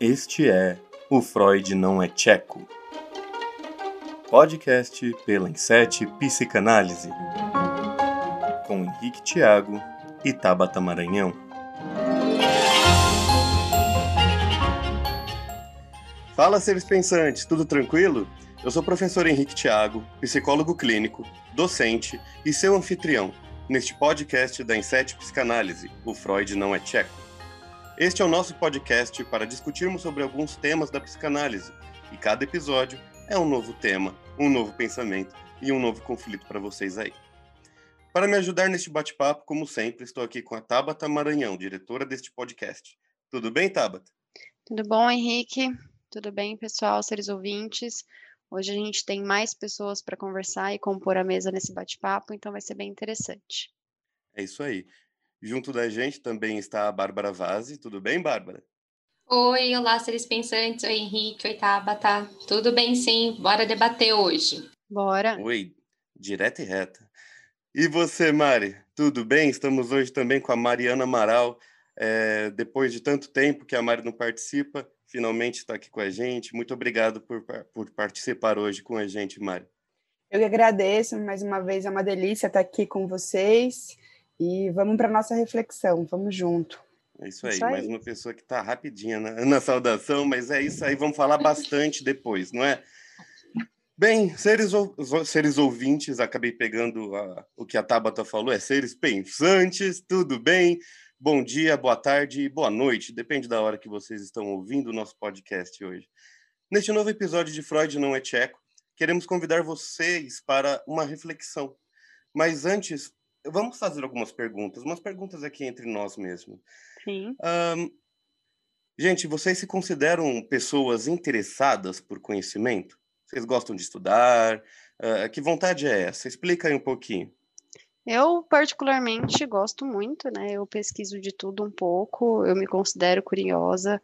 Este é O Freud Não é Tcheco. Podcast pela Insete Psicanálise. Com Henrique Tiago e Tabata Maranhão. Fala, seres pensantes, tudo tranquilo? Eu sou o professor Henrique Tiago, psicólogo clínico, docente e seu anfitrião neste podcast da Insete Psicanálise, O Freud Não é Tcheco. Este é o nosso podcast para discutirmos sobre alguns temas da psicanálise, e cada episódio é um novo tema, um novo pensamento e um novo conflito para vocês aí. Para me ajudar neste bate-papo, como sempre, estou aqui com a Tabata Maranhão, diretora deste podcast. Tudo bem, Tabata? Tudo bom, Henrique? Tudo bem, pessoal, seres ouvintes? Hoje a gente tem mais pessoas para conversar e compor a mesa nesse bate-papo, então vai ser bem interessante. É isso aí. Junto da gente também está a Bárbara Vazzi. Tudo bem, Bárbara? Oi, olá, seres pensantes. Oi, Henrique. Oi, Tabata. Tudo bem, sim. Bora debater hoje. Bora. Oi, direta e reta. E você, Mari? Tudo bem? Estamos hoje também com a Mariana Amaral. É, depois de tanto tempo que a Mari não participa, finalmente está aqui com a gente. Muito obrigado por, por participar hoje com a gente, Mari. Eu que agradeço mais uma vez, é uma delícia estar aqui com vocês. E vamos para nossa reflexão, vamos junto. É isso aí, isso aí. mais uma pessoa que está rapidinha na, na, saudação, mas é isso aí, vamos falar bastante depois, não é? Bem, seres, seres ouvintes, acabei pegando a, o que a Tabata falou, é seres pensantes, tudo bem? Bom dia, boa tarde e boa noite, depende da hora que vocês estão ouvindo o nosso podcast hoje. Neste novo episódio de Freud Não é Tcheco, queremos convidar vocês para uma reflexão. Mas antes, vamos fazer algumas perguntas, umas perguntas aqui entre nós mesmo. Sim. Um, gente, vocês se consideram pessoas interessadas por conhecimento? Vocês gostam de estudar? Uh, que vontade é essa? Explica aí um pouquinho. Eu, particularmente, gosto muito, né? Eu pesquiso de tudo um pouco, eu me considero curiosa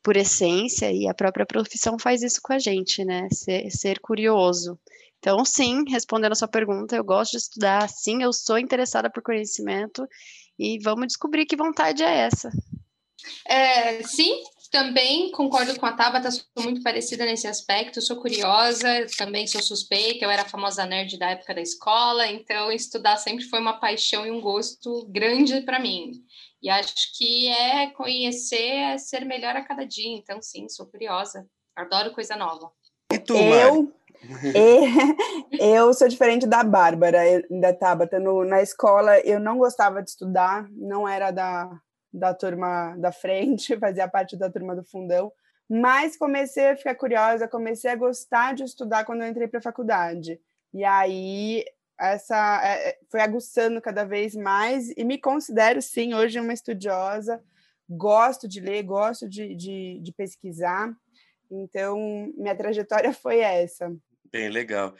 por essência, e a própria profissão faz isso com a gente, né? Ser, ser curioso. Então, sim, respondendo a sua pergunta, eu gosto de estudar, sim, eu sou interessada por conhecimento e vamos descobrir que vontade é essa. É, sim, também concordo com a Tabata, sou muito parecida nesse aspecto, sou curiosa, também sou suspeita, eu era a famosa nerd da época da escola, então estudar sempre foi uma paixão e um gosto grande para mim. E acho que é conhecer, é ser melhor a cada dia, então sim, sou curiosa, adoro coisa nova. E tu, eu, e, eu sou diferente da Bárbara, da Tabata. No, na escola, eu não gostava de estudar, não era da, da turma da frente, fazia parte da turma do fundão. Mas comecei a ficar curiosa, comecei a gostar de estudar quando eu entrei para a faculdade. E aí essa é, é, foi aguçando cada vez mais e me considero sim hoje uma estudiosa. Gosto de ler, gosto de, de, de pesquisar. Então minha trajetória foi essa. Bem legal.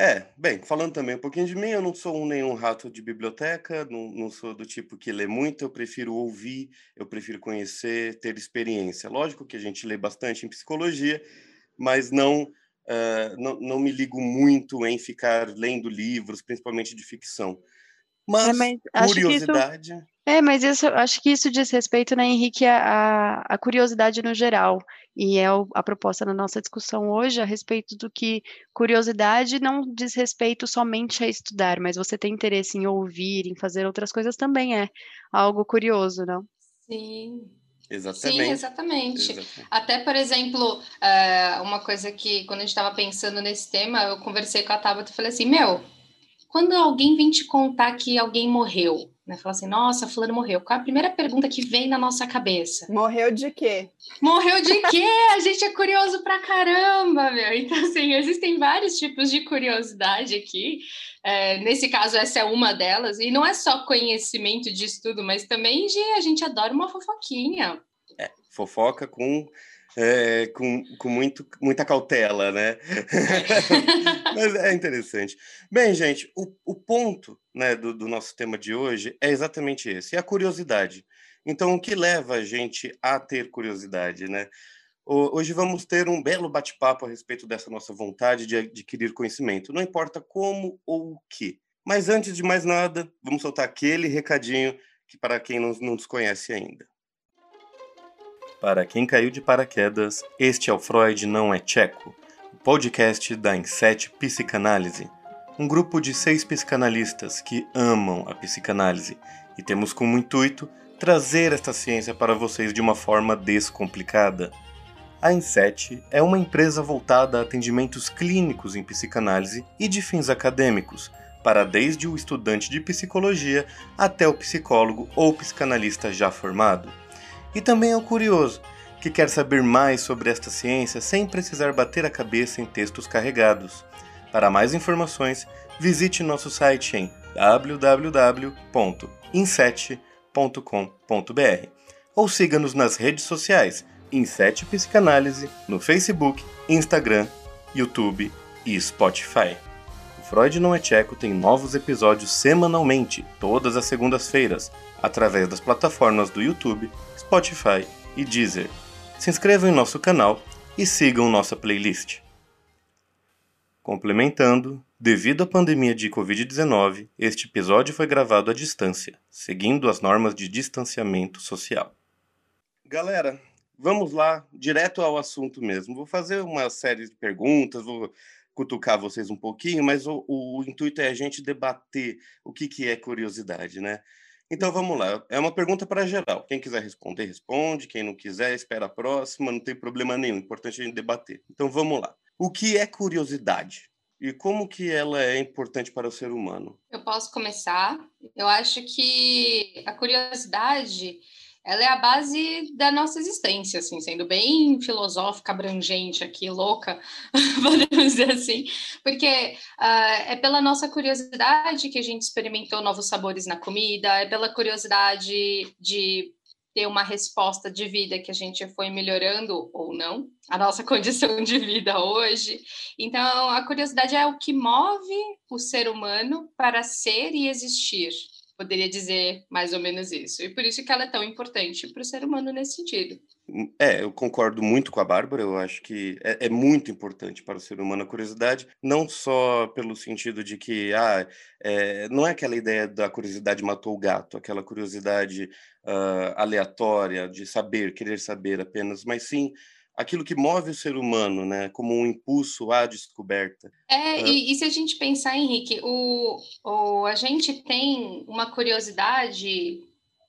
É, bem, falando também um pouquinho de mim, eu não sou um, nenhum rato de biblioteca, não, não sou do tipo que lê muito, eu prefiro ouvir, eu prefiro conhecer, ter experiência. Lógico que a gente lê bastante em psicologia, mas não, uh, não, não me ligo muito em ficar lendo livros, principalmente de ficção. Mas, é, mas curiosidade. Isso, é, mas isso, acho que isso diz respeito, né, Henrique, a, a curiosidade no geral. E é o, a proposta da nossa discussão hoje a respeito do que curiosidade não diz respeito somente a estudar, mas você tem interesse em ouvir, em fazer outras coisas também é algo curioso, não? Sim, Exatamente. Sim, exatamente. exatamente. Até, por exemplo, uh, uma coisa que, quando a gente estava pensando nesse tema, eu conversei com a Tabata e falei assim: Meu, quando alguém vem te contar que alguém morreu, né? Fala assim, nossa, fulano morreu. Qual é a primeira pergunta que vem na nossa cabeça? Morreu de quê? Morreu de quê? a gente é curioso pra caramba, meu. Então, assim, existem vários tipos de curiosidade aqui. É, nesse caso, essa é uma delas. E não é só conhecimento de estudo, mas também de a gente adora uma fofoquinha. É, fofoca com é, com, com muito, muita cautela, né? Mas é interessante. Bem, gente, o, o ponto né, do, do nosso tema de hoje é exatamente esse, é a curiosidade. Então, o que leva a gente a ter curiosidade, né? Hoje vamos ter um belo bate-papo a respeito dessa nossa vontade de adquirir conhecimento, não importa como ou o que. Mas antes de mais nada, vamos soltar aquele recadinho que para quem não, não nos conhece ainda. Para quem caiu de paraquedas, este é o Freud Não é Tcheco, o podcast da Inset Psicanálise, um grupo de seis psicanalistas que amam a psicanálise e temos como intuito trazer esta ciência para vocês de uma forma descomplicada. A Inset é uma empresa voltada a atendimentos clínicos em psicanálise e de fins acadêmicos, para desde o estudante de psicologia até o psicólogo ou psicanalista já formado e também ao curioso, que quer saber mais sobre esta ciência sem precisar bater a cabeça em textos carregados. Para mais informações, visite nosso site em www.inset.com.br ou siga-nos nas redes sociais Inset Psicanálise no Facebook, Instagram, YouTube e Spotify. Freud Não é Tcheco tem novos episódios semanalmente, todas as segundas-feiras, através das plataformas do YouTube, Spotify e Deezer. Se inscrevam em nosso canal e sigam nossa playlist. Complementando, devido à pandemia de Covid-19, este episódio foi gravado à distância, seguindo as normas de distanciamento social. Galera, vamos lá, direto ao assunto mesmo. Vou fazer uma série de perguntas, vou cutucar vocês um pouquinho, mas o, o, intuito é a gente debater o que, que é curiosidade, né? Então vamos lá. É uma pergunta para geral. Quem quiser responder, responde. Quem não quiser, espera a próxima. Não tem problema nenhum. Importante a gente debater. Então vamos lá. O que é curiosidade? E como que ela é importante para o ser humano? Eu posso começar. Eu acho que a curiosidade ela é a base da nossa existência, assim, sendo bem filosófica, abrangente aqui, louca, podemos dizer assim, porque uh, é pela nossa curiosidade que a gente experimentou novos sabores na comida, é pela curiosidade de ter uma resposta de vida que a gente foi melhorando ou não a nossa condição de vida hoje. Então, a curiosidade é o que move o ser humano para ser e existir poderia dizer mais ou menos isso. E por isso que ela é tão importante para o ser humano nesse sentido. É, eu concordo muito com a Bárbara. Eu acho que é, é, muito importante para o ser humano a curiosidade, não só pelo sentido de que ah, é, não é aquela ideia da curiosidade matou o gato, aquela curiosidade uh, aleatória de saber, querer saber apenas, mas sim aquilo que move o ser humano, né, como um impulso à descoberta. É, e, e, se a gente pensar, Henrique, o, o, a gente tem uma curiosidade,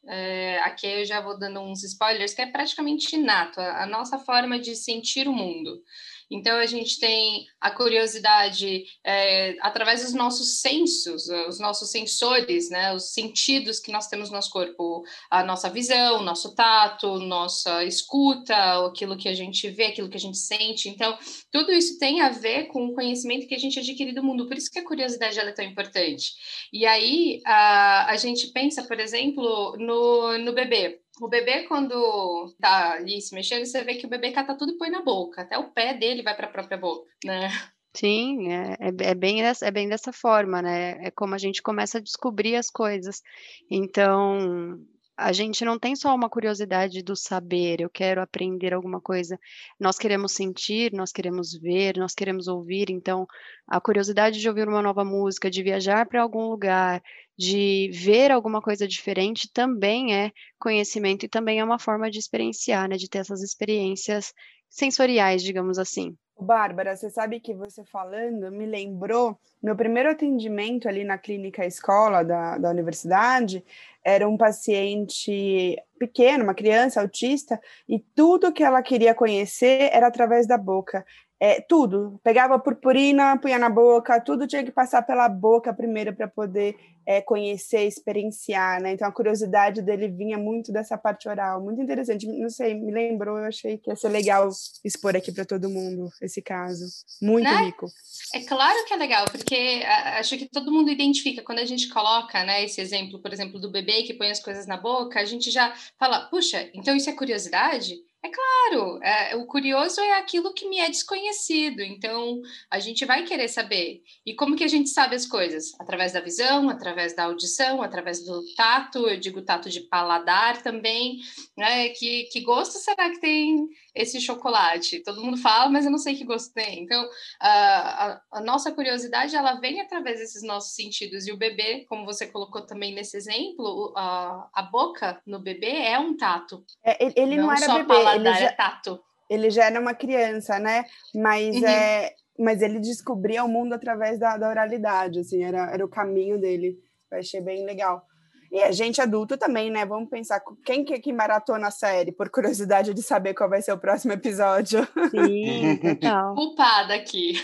é, aqui eu já vou dando uns spoilers, que é praticamente inato, a, a nossa forma de sentir o mundo. Então, a gente tem a curiosidade é, através dos nossos sensos, os nossos sensores, né, os sentidos que nós temos no nosso corpo, a nossa visão, nosso tato, nossa escuta, aquilo que a gente vê, aquilo que a gente sente. Então, tudo isso tem a ver com o conhecimento que a gente adquire do mundo. Por isso que a curiosidade é tão importante. E aí, a, a gente pensa, por exemplo, no, no bebê. O bebê, quando tá ali se mexendo, você vê que o bebê cata tudo e põe na boca. Até o pé dele vai para a própria boca, né? Sim, é, é, é, bem é bem dessa forma, né? É como a gente começa a descobrir as coisas. Então, a gente não tem só uma curiosidade do saber, eu quero aprender alguma coisa. Nós queremos sentir, nós queremos ver, nós queremos ouvir. Então, a curiosidade de ouvir uma nova música, de viajar para algum lugar, de ver alguma coisa diferente também é conhecimento e também é uma forma de experienciar, né? De ter essas experiências sensoriais, digamos assim. Bárbara, você sabe que você falando me lembrou meu primeiro atendimento ali na clínica escola da, da universidade era um paciente pequeno, uma criança autista, e tudo que ela queria conhecer era através da boca. É, tudo. Pegava purpurina, punha na boca, tudo tinha que passar pela boca primeiro para poder é, conhecer, experienciar, né? Então a curiosidade dele vinha muito dessa parte oral, muito interessante. Não sei, me lembrou, eu achei que ia ser legal expor aqui para todo mundo esse caso. Muito né? rico. É claro que é legal, porque acho que todo mundo identifica quando a gente coloca, né, esse exemplo, por exemplo, do bebê que põe as coisas na boca, a gente já fala, puxa, então isso é curiosidade? É claro, é, o curioso é aquilo que me é desconhecido, então a gente vai querer saber. E como que a gente sabe as coisas? Através da visão, através da audição, através do tato, eu digo tato de paladar também, né? Que, que gosto será que tem esse chocolate? Todo mundo fala, mas eu não sei que gosto tem. Então, a, a, a nossa curiosidade, ela vem através desses nossos sentidos. E o bebê, como você colocou também nesse exemplo, a, a boca no bebê é um tato. É, ele não, não era bebê, paladar, já, é tato. Ele já era uma criança, né? Mas uhum. é, mas ele descobria o mundo através da, da oralidade, assim, era, era o caminho dele. Eu achei bem legal. E a gente adulto também, né? Vamos pensar quem que, que maratona a série, por curiosidade de saber qual vai ser o próximo episódio. Sim, total. Culpada aqui.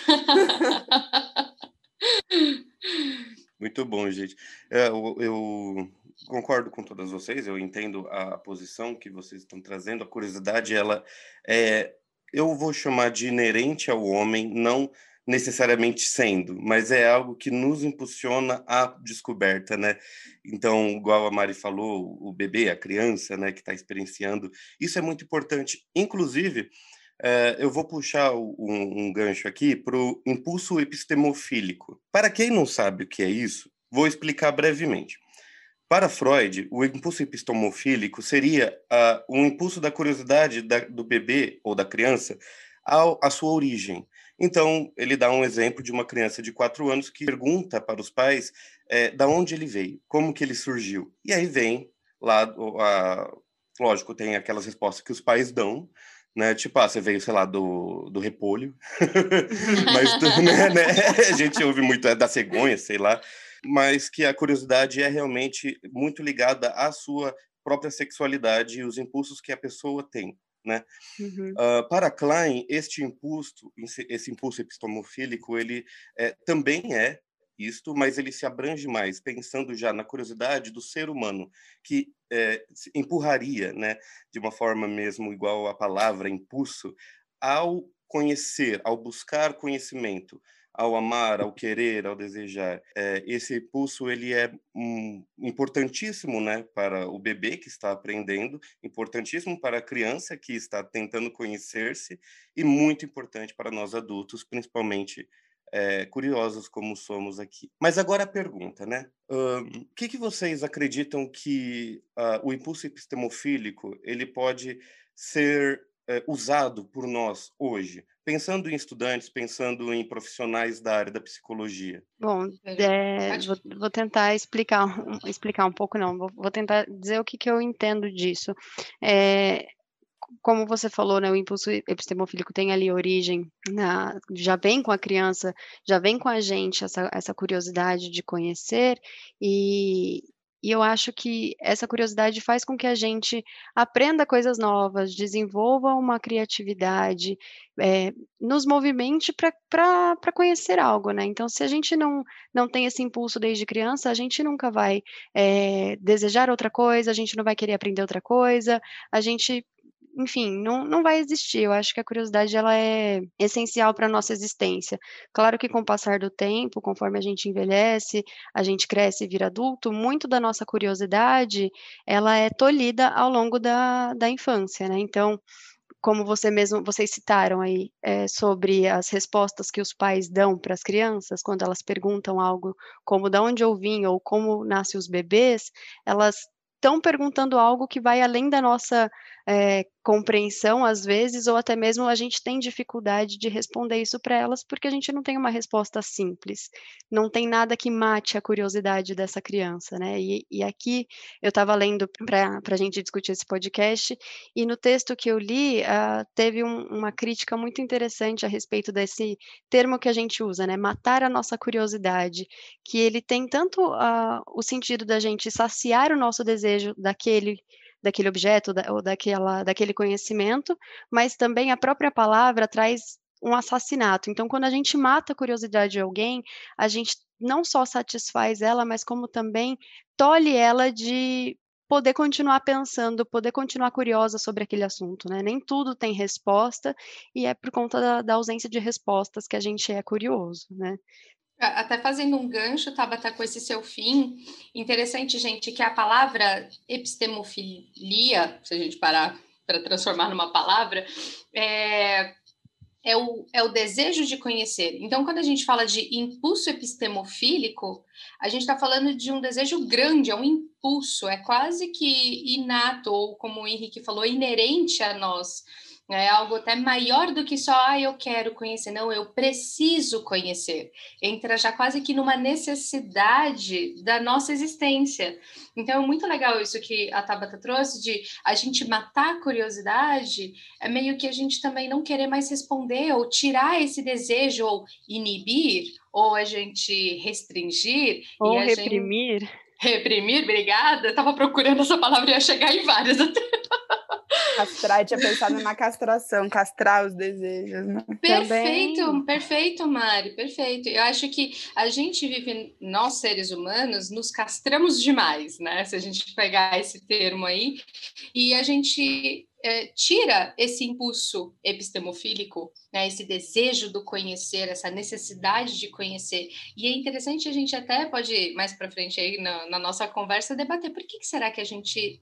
Muito bom, gente. É, eu, eu, concordo com todas vocês, eu entendo a posição que vocês estão trazendo, a curiosidade, ela é, eu vou chamar de inerente ao homem, não necessariamente sendo, mas é algo que nos impulsiona à descoberta, né? Então, igual a Mari falou, o bebê, a criança, né, que está experienciando, isso é muito importante. Inclusive, é, eu vou puxar um, um gancho aqui para o impulso epistemofílico. Para quem não sabe o que é isso, vou explicar brevemente. Para Freud, o impulso epistemofílico seria uh, um impulso da curiosidade da, do bebê ou da criança ao, à sua origem. Então, ele dá um exemplo de uma criança de quatro anos que pergunta para os pais é, da onde ele veio, como que ele surgiu. E aí vem lá, a, lógico, tem aquelas respostas que os pais dão, né? Tipo, ah, você veio, sei lá, do, do repolho, mas né, né? a gente ouve muito é, da cegonha, sei lá, mas que a curiosidade é realmente muito ligada à sua própria sexualidade e os impulsos que a pessoa tem. Né? Uhum. Uh, para Klein, este impulso, esse impulso epistemofílico, ele é, também é isto, mas ele se abrange mais, pensando já na curiosidade do ser humano, que é, empurraria, né, de uma forma mesmo igual à palavra impulso, ao conhecer, ao buscar conhecimento, ao amar, ao querer, ao desejar. É, esse impulso ele é um, importantíssimo, né, para o bebê que está aprendendo, importantíssimo para a criança que está tentando conhecer-se e muito importante para nós adultos, principalmente é, curiosos como somos aqui. Mas agora a pergunta, né? O que, que vocês acreditam que uh, o impulso epistemofílico ele pode ser é, usado por nós hoje? Pensando em estudantes, pensando em profissionais da área da psicologia. Bom, é, vou, vou, tentar explicar, explicar um pouco, não, vou, vou tentar dizer o que, que eu entendo disso. É, como você falou, né, o impulso epistemofílico tem ali origem, na, já vem com a criança, já vem com a gente essa, essa curiosidade de conhecer, e, e eu acho que essa curiosidade faz com que a gente aprenda coisas novas, desenvolva uma criatividade, é, nos movimente para conhecer algo, né? Então, se a gente não, não tem esse impulso desde criança, a gente nunca vai é, desejar outra coisa, a gente não vai querer aprender outra coisa, a gente enfim, não, não vai existir. Eu acho que a curiosidade ela é essencial para a nossa existência. Claro que com o passar do tempo, conforme a gente envelhece, a gente cresce e vira adulto, muito da nossa curiosidade ela é tolhida ao longo da, da infância, né? Então, como você mesmo, vocês citaram aí é, sobre as respostas que os pais dão para as crianças quando elas perguntam algo como de onde eu vim ou como nascem os bebês, elas estão perguntando algo que vai além da nossa é, compreensão, às vezes, ou até mesmo a gente tem dificuldade de responder isso para elas porque a gente não tem uma resposta simples, não tem nada que mate a curiosidade dessa criança, né? E, e aqui eu estava lendo para a gente discutir esse podcast, e no texto que eu li, uh, teve um, uma crítica muito interessante a respeito desse termo que a gente usa, né? Matar a nossa curiosidade, que ele tem tanto uh, o sentido da gente saciar o nosso desejo daquele daquele objeto da, ou daquela, daquele conhecimento, mas também a própria palavra traz um assassinato. Então, quando a gente mata a curiosidade de alguém, a gente não só satisfaz ela, mas como também tolhe ela de poder continuar pensando, poder continuar curiosa sobre aquele assunto, né? Nem tudo tem resposta e é por conta da, da ausência de respostas que a gente é curioso, né? Até fazendo um gancho, Tabata, com esse seu fim, interessante, gente, que a palavra epistemofilia, se a gente parar para transformar numa palavra, é, é, o, é o desejo de conhecer. Então, quando a gente fala de impulso epistemofílico, a gente está falando de um desejo grande, é um impulso, é quase que inato, ou como o Henrique falou, inerente a nós É algo até maior do que só, ah, eu quero conhecer, não, eu preciso conhecer. Entra já quase que numa necessidade da nossa existência. Então, é muito legal isso que a Tabata trouxe, de a gente matar a curiosidade, é meio que a gente também não querer mais responder, ou tirar esse desejo, ou inibir, ou a gente restringir. Ou reprimir. Gente... Reprimir, obrigada. Eu tava procurando essa palavra e ia chegar em várias até. Castrar, eu tinha pensado na castração, castrar os desejos. Né? Perfeito, Também. perfeito, Mari, perfeito. Eu acho que a gente vive, nós seres humanos, nos castramos demais, né? Se a gente pegar esse termo aí, e a gente é, tira esse impulso epistemofílico, né, esse desejo do conhecer, essa necessidade de conhecer. E é interessante a gente até pode mais para frente aí na, na, nossa conversa debater por que, que será que a gente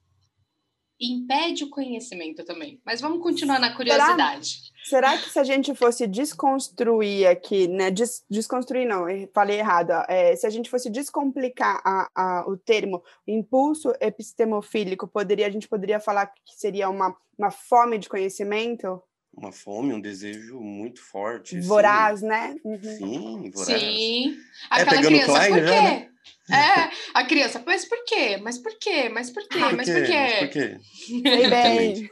impede o conhecimento também. Mas vamos continuar na curiosidade. Será, será que se a gente fosse desconstruir aqui, né? Des, desconstruir não, falei errado. É, se a gente fosse descomplicar a, a, o termo impulso epistemofílico, poderia a gente poderia falar que seria uma, uma fome de conhecimento? Uma fome, um desejo muito forte. Voraz, sim. né? Uhum. Sim, voraz. Sim. É, Aquela é, criança, Klein, por quê? Já, né? É, a criança, mas por quê? Mas por quê? Mas por quê? Mas por quê? Mas por quê? bem.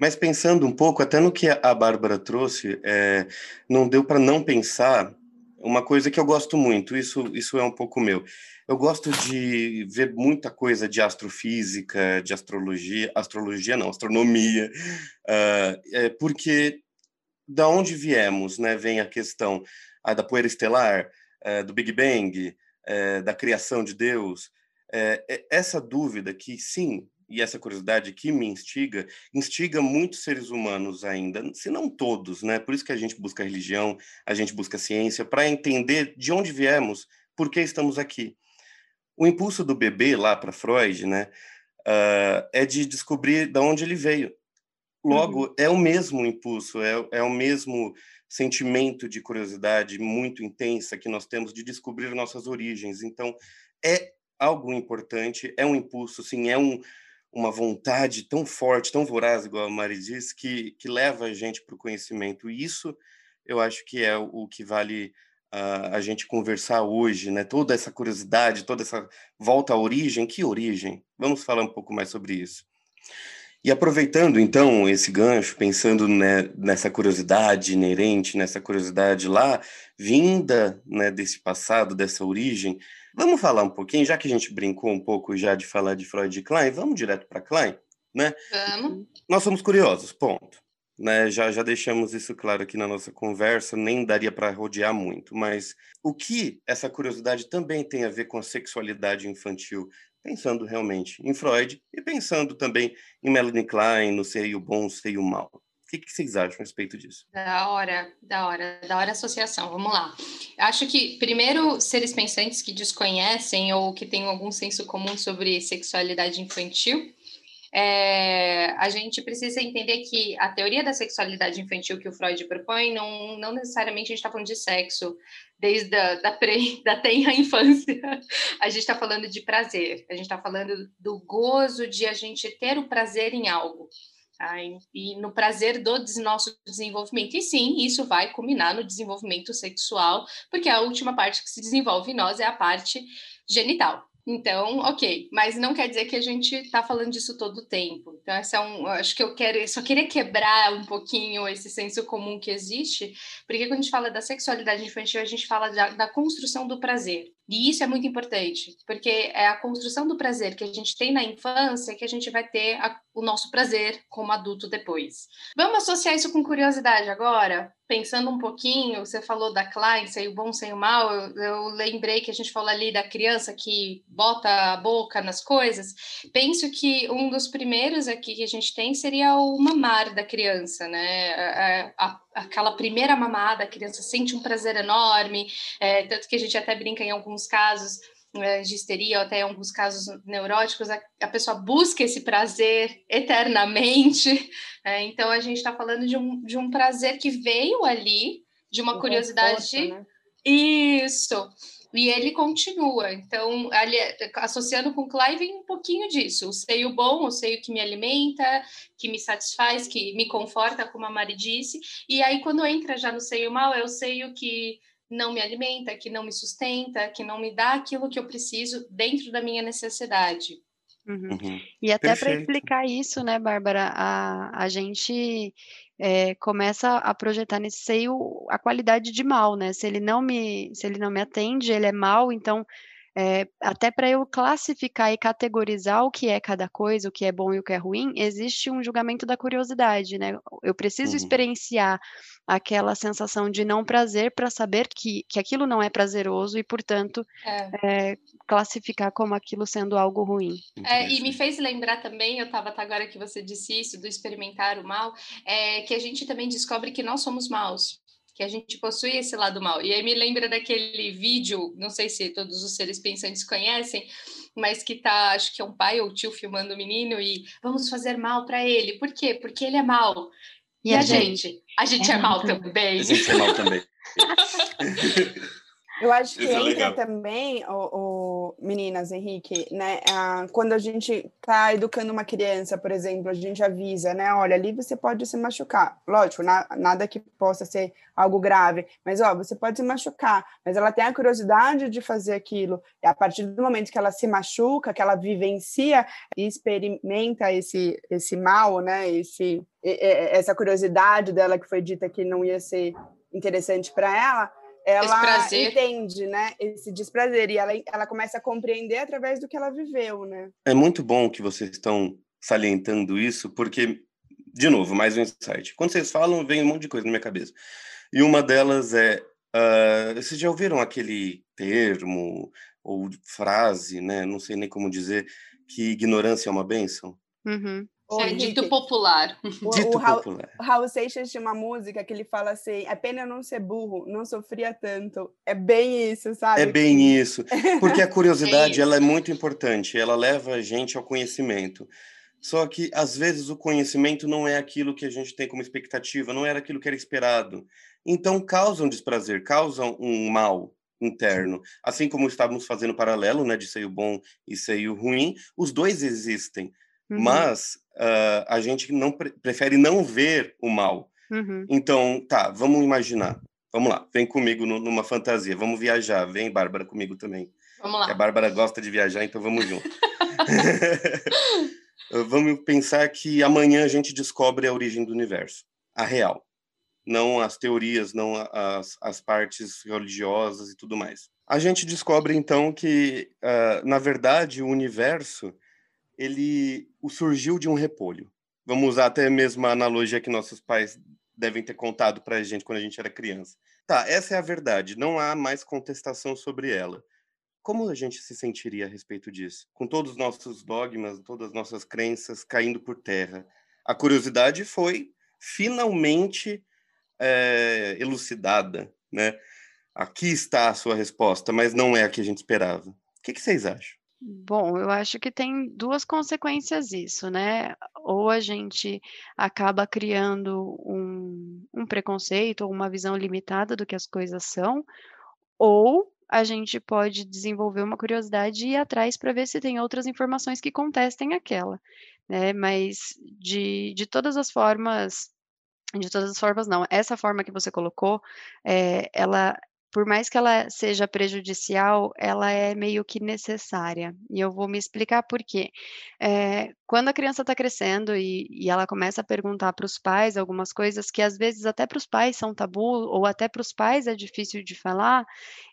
Mas pensando um pouco, até no que a Bárbara trouxe, é, não deu para não pensar uma coisa que eu gosto muito, isso, isso é um pouco meu. Eu gosto de ver muita coisa de astrofísica, de astrologia, astrologia não, astronomia, uh, é porque da onde viemos, né? Vem a questão ah, da poeira estelar, uh, do Big Bang, é, da criação de Deus, é, essa dúvida que, sim, e essa curiosidade que me instiga, instiga muitos seres humanos ainda, se não todos, né? Por isso que a gente busca a religião, a gente busca a ciência, para entender de onde viemos, por que estamos aqui. O impulso do bebê lá para Freud, né, uh, é de descobrir de onde ele veio. Logo, uhum. é o mesmo impulso, é, é o mesmo sentimento de curiosidade muito intensa que nós temos de descobrir nossas origens. Então, é algo importante, é um impulso, sim, é um, uma vontade tão forte, tão voraz, igual a Mari disse, que, que leva a gente para o conhecimento. E isso eu acho que é o, que vale uh, a gente conversar hoje, né? Toda essa curiosidade, toda essa volta à origem. Que origem? Vamos falar um pouco mais sobre isso. E aproveitando então esse gancho, pensando né, nessa curiosidade inerente, nessa curiosidade lá, vinda né, desse passado, dessa origem, vamos falar um pouquinho, já que a gente brincou um pouco já de falar de Freud e Klein, vamos direto para Klein, né? Vamos. Nós somos curiosos, ponto. Né, já, já deixamos isso claro aqui na nossa conversa, nem daria para rodear muito, mas o que essa curiosidade também tem a ver com a sexualidade infantil? pensando realmente em Freud e pensando também em Melanie Klein, no seio bom, seio mal. O que, que, vocês acham a respeito disso? Da hora, da hora, da hora associação. Vamos lá. Acho que, primeiro, seres pensantes que desconhecem ou que têm algum senso comum sobre sexualidade infantil, é, a gente precisa entender que a teoria da sexualidade infantil que o Freud propõe não, não necessariamente a gente está falando de sexo, desde a da, pre, da tenra infância. A gente está falando de prazer, a gente está falando do gozo de a gente ter o prazer em algo. Tá? E no prazer do nosso desenvolvimento. E sim, isso vai culminar no desenvolvimento sexual, porque a última parte que se desenvolve em nós é a parte genital. Então, ok, mas não quer dizer que a gente está falando disso todo o tempo. Então, esse é um, acho que eu quero, só queria quebrar um pouquinho esse senso comum que existe, porque quando a gente fala da sexualidade infantil, a gente fala da, da construção do prazer. E isso é muito importante, porque é a construção do prazer que a gente tem na infância que a gente vai ter a, o nosso prazer como adulto depois. Vamos associar isso com curiosidade agora? Pensando um pouquinho, você falou da Klein, sei o bom, sei o mal, eu, eu lembrei que a gente falou ali da criança que bota a boca nas coisas. Penso que um dos primeiros aqui que a gente tem seria o mamar da criança, né? A, a, aquela primeira mamada, a criança sente um prazer enorme, é, tanto que a gente até brinca em alguns casos é, de histeria, ou até em alguns casos neuróticos, a, a pessoa busca esse prazer eternamente. É, então, a gente está falando de um, de um prazer que veio ali, de uma curiosidade. Conforto, né? Isso. E ele continua. Então, ali, associando com Clive, vem um pouquinho disso. O seio bom, o seio que me alimenta, que me satisfaz, que me conforta, como a Mari disse. E aí, quando entra já no seio mal, é o seio que não me alimenta, que não me sustenta, que não me dá aquilo que eu preciso dentro da minha necessidade. Uhum. Uhum. E até para explicar isso, né, Bárbara, a, a gente é, começa a projetar nesse seio a qualidade de mal, né? Se ele não me, se ele não me atende, ele é mal, então é, até para eu classificar e categorizar o que é cada coisa, o que é bom e o que é ruim, existe um julgamento da curiosidade, né? Eu preciso uhum. experienciar aquela sensação de não prazer para saber que, que aquilo não é prazeroso e, portanto, é. É, classificar como aquilo sendo algo ruim. É, e me fez lembrar também, eu estava agora que você disse isso, do experimentar o mal, é, que a gente também descobre que nós somos maus que a gente possui esse lado mal. E aí me lembra daquele vídeo, não sei se todos os seres pensantes conhecem, mas que tá, acho que é um pai ou tio filmando o menino e vamos fazer mal para ele. Por quê? Porque ele é mal. E, e a, gente? gente? A gente é, é mal também. A gente é mal também. Eu acho que Isso é entra é também, o, o, meninas, Henrique, né? Ah, quando a gente está educando uma criança, por exemplo, a gente avisa, né? Olha, ali você pode se machucar. Lógico, na, nada que possa ser algo grave, mas ó, você pode se machucar, mas ela tem a curiosidade de fazer aquilo. E a partir do momento que ela se machuca, que ela vivencia e experimenta esse, esse mal, né? Esse, essa curiosidade dela que foi dita que não ia ser interessante para ela ela entende, né, esse desprazer e ela, ela começa a compreender através do que ela viveu, né? É muito bom que vocês estão salientando isso, porque, de novo, mais um insight. Quando vocês falam, vem um monte de coisa na minha cabeça. E uma delas é, uh, vocês já ouviram aquele termo ou frase, né, não sei nem como dizer, que ignorância é uma bênção? Uhum. É dito popular. O, dito o Raul, popular. Raul Seixas tinha uma música que ele fala assim: é pena não ser burro, não sofria tanto. É bem isso, sabe? É bem isso. Porque a curiosidade é ela é muito importante, ela leva a gente ao conhecimento. Só que, às vezes, o conhecimento não é aquilo que a gente tem como expectativa, não era aquilo que era esperado. Então, causam desprazer, causam um mal interno. Assim como estávamos fazendo paralelo, né, de seio bom e seio ruim, os dois existem. Uhum. Mas uh, a gente não pre prefere não ver o mal. Uhum. Então, tá, vamos imaginar. Vamos lá, vem comigo no, numa fantasia. Vamos viajar. Vem, Bárbara, comigo também. Vamos lá. a Bárbara gosta de viajar, então vamos junto. vamos pensar que amanhã a gente descobre a origem do universo, a real. Não as teorias, não as, as partes religiosas e tudo mais. A gente descobre, então, que, uh, na verdade, o universo ele surgiu de um repolho. Vamos usar até mesmo a analogia que nossos pais devem ter contado para a gente quando a gente era criança. Tá, essa é a verdade, não há mais contestação sobre ela. Como a gente se sentiria a respeito disso? Com todos os nossos dogmas, todas as nossas crenças caindo por terra. A curiosidade foi finalmente é, elucidada, né? Aqui está a sua resposta, mas não é a que a gente esperava. O que, que vocês acham? Bom, eu acho que tem duas consequências isso, né? Ou a gente acaba criando um, um preconceito ou uma visão limitada do que as coisas são, ou a gente pode desenvolver uma curiosidade e ir atrás para ver se tem outras informações que contestem aquela, né? Mas de, de todas as formas, de todas as formas não, essa forma que você colocou, é, ela por mais que ela seja prejudicial, ela é meio que necessária. E eu vou me explicar por quê. É, quando a criança está crescendo e, e, ela começa a perguntar para os pais algumas coisas que às vezes até para os pais são tabu, ou até para os pais é difícil de falar,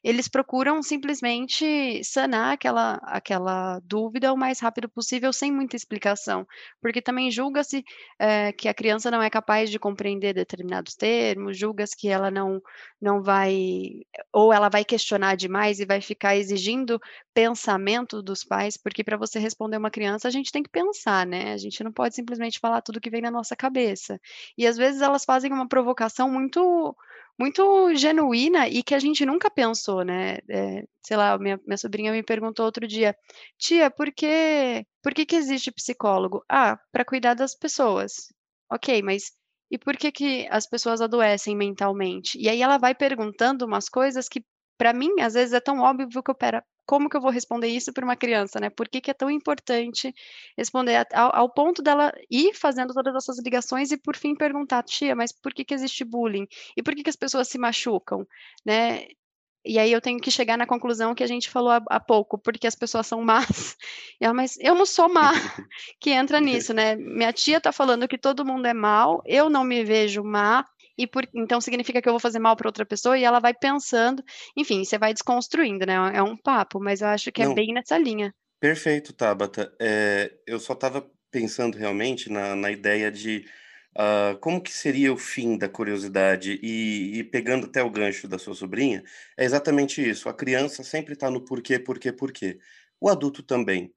eles procuram simplesmente sanar aquela, aquela dúvida o mais rápido possível, sem muita explicação. Porque também julga-se é, que a criança não é capaz de compreender determinados termos, julga-se que ela não, não vai ou ela vai questionar demais e vai ficar exigindo pensamento dos pais, porque para você responder uma criança, a gente tem que pensar, né? A gente não pode simplesmente falar tudo que vem na nossa cabeça. E às vezes elas fazem uma provocação muito muito genuína e que a gente nunca pensou, né? É, sei lá, minha, minha sobrinha me perguntou outro dia, tia, por que, por que, que existe psicólogo? Ah, para cuidar das pessoas. Ok, mas e por que, que as pessoas adoecem mentalmente? E aí ela vai perguntando umas coisas que para mim, às vezes é tão óbvio que eu, pera, como que eu vou responder isso para uma criança, né? Por que, que é tão importante responder ao, ao, ponto dela ir fazendo todas essas ligações e, por fim, perguntar, tia, mas por que, que existe bullying? E por que, que as pessoas se machucam, né? E aí eu tenho que chegar na conclusão que a gente falou há, há pouco, porque as pessoas são más. Ela, mas eu não sou má, que entra nisso, né? Minha tia está falando que todo mundo é mal, eu não me vejo má, e por, então significa que eu vou fazer mal para outra pessoa e ela vai pensando, enfim, você vai desconstruindo, né? É um papo, mas eu acho que é Não, bem nessa linha. Perfeito, Tabata. É, eu só estava pensando realmente na, na ideia de uh, como que seria o fim da curiosidade e, e, pegando até o gancho da sua sobrinha, é exatamente isso. A criança sempre está no porquê, porquê, porquê. O adulto também.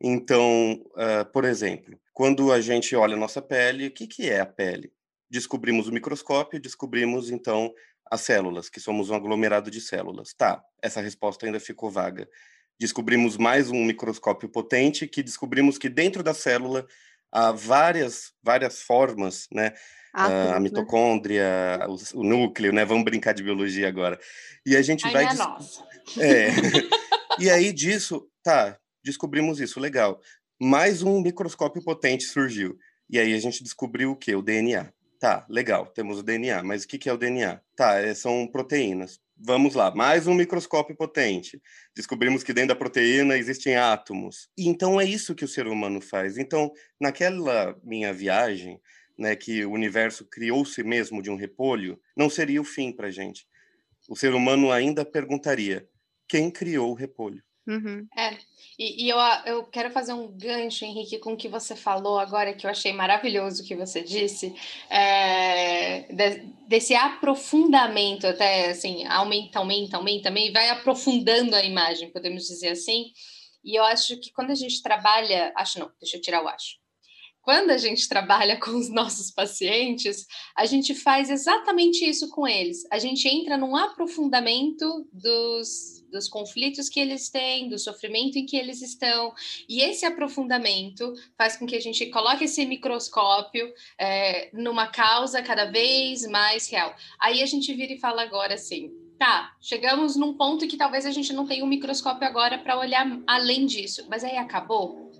Então, uh, por exemplo, quando a gente olha a nossa pele, o que, que é a pele? descobrimos o microscópio, descobrimos então as células, que somos um aglomerado de células. Tá, essa resposta ainda ficou vaga. Descobrimos mais um microscópio potente que descobrimos que dentro da célula há várias várias formas, né? Ah, a né? mitocôndria, o, o, núcleo, né? Vamos brincar de biologia agora. E a gente Ai, vai. É nossa. É. e aí disso, tá, descobrimos isso, legal. Mais um microscópio potente surgiu. E aí a gente descobriu o que? O DNA. Tá, legal, temos o DNA, mas o que é o DNA? Tá, é, são proteínas. Vamos lá, mais um microscópio potente. Descobrimos que dentro da proteína existem átomos. E então é isso que o ser humano faz. Então, naquela minha viagem, né, que o universo criou-se mesmo de um repolho, não seria o fim para gente. O ser humano ainda perguntaria: quem criou o repolho? Uhum. É, e, e, eu, eu quero fazer um gancho, Henrique, com o que você falou agora, que eu achei maravilhoso o que você disse, é, de, desse aprofundamento, até assim, aumenta, aumenta, aumenta, também vai aprofundando a imagem, podemos dizer assim. E eu acho que quando a gente trabalha, acho não, deixa eu tirar o acho. Quando a gente trabalha com os nossos pacientes, a gente faz exatamente isso com eles. A gente entra num aprofundamento dos dos conflitos que eles têm, do sofrimento em que eles estão. E esse aprofundamento faz com que a gente coloque esse microscópio é, numa causa cada vez mais real. Aí a gente vira e fala agora assim. Tá, chegamos num ponto que talvez a gente não tenha um microscópio agora para olhar além disso, mas aí acabou.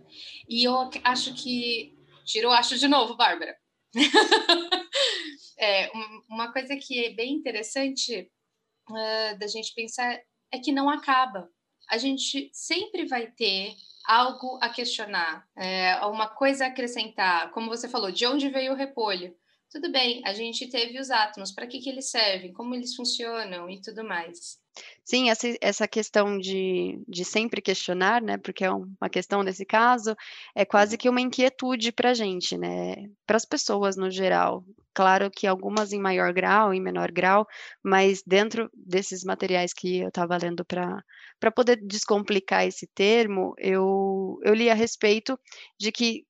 E eu acho que. Tirou, acho de novo, Bárbara. é, uma coisa que é bem interessante uh, da gente pensar é que não acaba. A gente sempre vai ter algo a questionar, é, uma coisa a acrescentar. Como você falou, de onde veio o repolho? Tudo bem, a gente teve os átomos, para que, que eles servem, como eles funcionam e tudo mais. Sim, essa, essa questão de, de sempre questionar, né? Porque é uma questão nesse caso, é quase que uma inquietude para a gente, né? Para as pessoas no geral. Claro que algumas em maior grau, em menor grau, mas dentro desses materiais que eu estava lendo para poder descomplicar esse termo, eu, eu li a respeito de que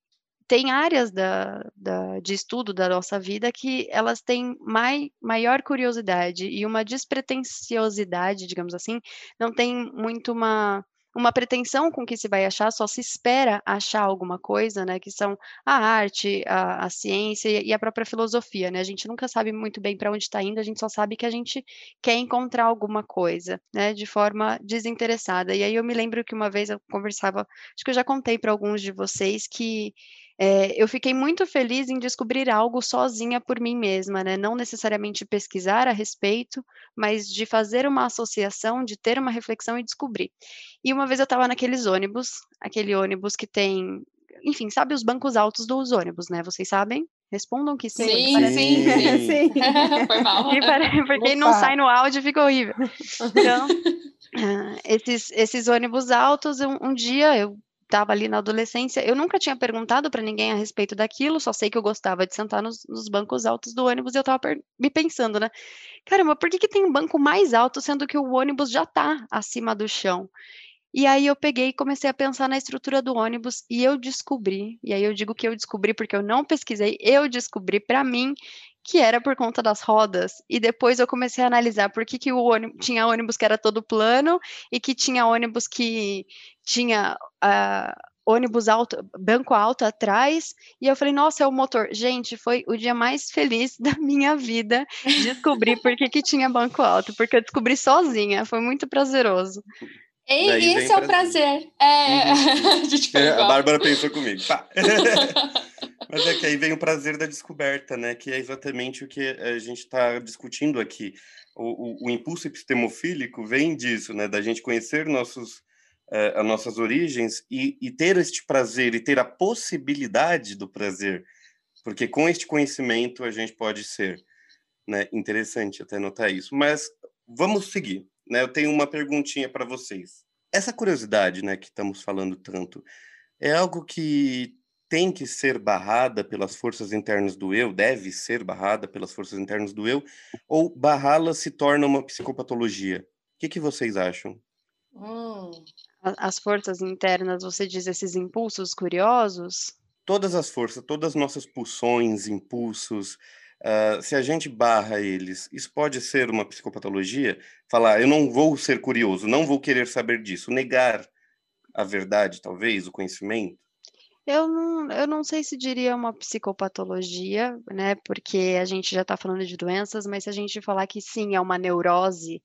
tem áreas da, da, de estudo da nossa vida que elas têm mai, maior curiosidade e uma despretensiosidade, digamos assim, não tem muito uma, uma pretensão com que se vai achar, só se espera achar alguma coisa, né, que são a arte, a, a ciência e a própria filosofia, né, a gente nunca sabe muito bem para onde está indo, a gente só sabe que a gente quer encontrar alguma coisa, né, de forma desinteressada, e aí eu me lembro que uma vez eu conversava, acho que eu já contei para alguns de vocês que é, eu fiquei muito feliz em descobrir algo sozinha por mim mesma, né? Não necessariamente pesquisar a respeito, mas de fazer uma associação, de ter uma reflexão e descobrir. E uma vez eu estava naqueles ônibus, aquele ônibus que tem, enfim, sabe os bancos altos dos ônibus, né? Vocês sabem? Respondam que sim. Sim, parece... sim, sim. sim. Foi mal. Porque não sai no áudio fica horrível. Então, esses, esses ônibus altos, um, um dia eu estava ali na adolescência, eu nunca tinha perguntado para ninguém a respeito daquilo, só sei que eu gostava de sentar nos, nos bancos altos do ônibus e eu estava me pensando, né? Caramba, por que, que tem um banco mais alto sendo que o ônibus já está acima do chão? E aí eu peguei e comecei a pensar na estrutura do ônibus e eu descobri, e aí eu digo que eu descobri porque eu não pesquisei, eu descobri para mim que era por conta das rodas. E depois eu comecei a analisar por que, que o ônibus, tinha ônibus que era todo plano e que tinha ônibus que tinha uh, ônibus alto, banco alto atrás, e eu falei, nossa, é o motor. Gente, foi o dia mais feliz da minha vida descobrir por que, que tinha banco alto, porque eu descobri sozinha, foi muito prazeroso. E, esse é o prazer. É... Uhum. a, é, a Bárbara pensou comigo. Mas é que aí vem o prazer da descoberta, né? Que é exatamente o que a gente está discutindo aqui. O, o, o, impulso epistemofílico vem disso, né? Da gente conhecer nossos uh, as nossas origens e, e ter este prazer e ter a possibilidade do prazer, porque com este conhecimento a gente pode ser, né? Interessante até notar isso. Mas vamos seguir, né? Eu tenho uma perguntinha para vocês. Essa curiosidade, né, que estamos falando tanto, é algo que tem que ser barrada pelas forças internas do eu, deve ser barrada pelas forças internas do eu, ou barrá-la se torna uma psicopatologia? O que, que vocês acham? Hum, as forças internas, você diz esses impulsos curiosos? Todas as forças, todas as nossas pulsões, impulsos, uh, se a gente barra eles, isso pode ser uma psicopatologia? Falar, eu não vou ser curioso, não vou querer saber disso, negar a verdade, talvez, o conhecimento? Eu não, eu não sei se diria uma psicopatologia, né? Porque a gente já está falando de doenças, mas se a gente falar que sim, é uma neurose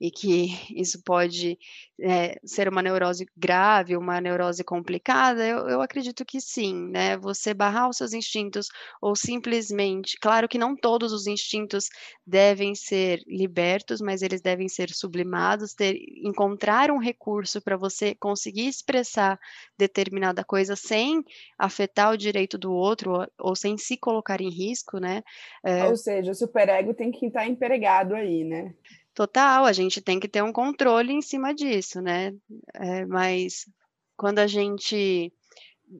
e que isso pode é, ser uma neurose grave, uma neurose complicada, eu, eu acredito que sim, né? Você barrar os seus instintos ou simplesmente, claro que não todos os instintos devem ser libertos, mas eles devem ser sublimados, ter, encontrar um recurso para você conseguir expressar determinada coisa sem afetar o direito do outro ou, ou sem se colocar em risco, né? É... Ou seja, o superego tem que estar empregado aí, né? Total, a gente tem que ter um controle em cima disso, né? É, mas quando a gente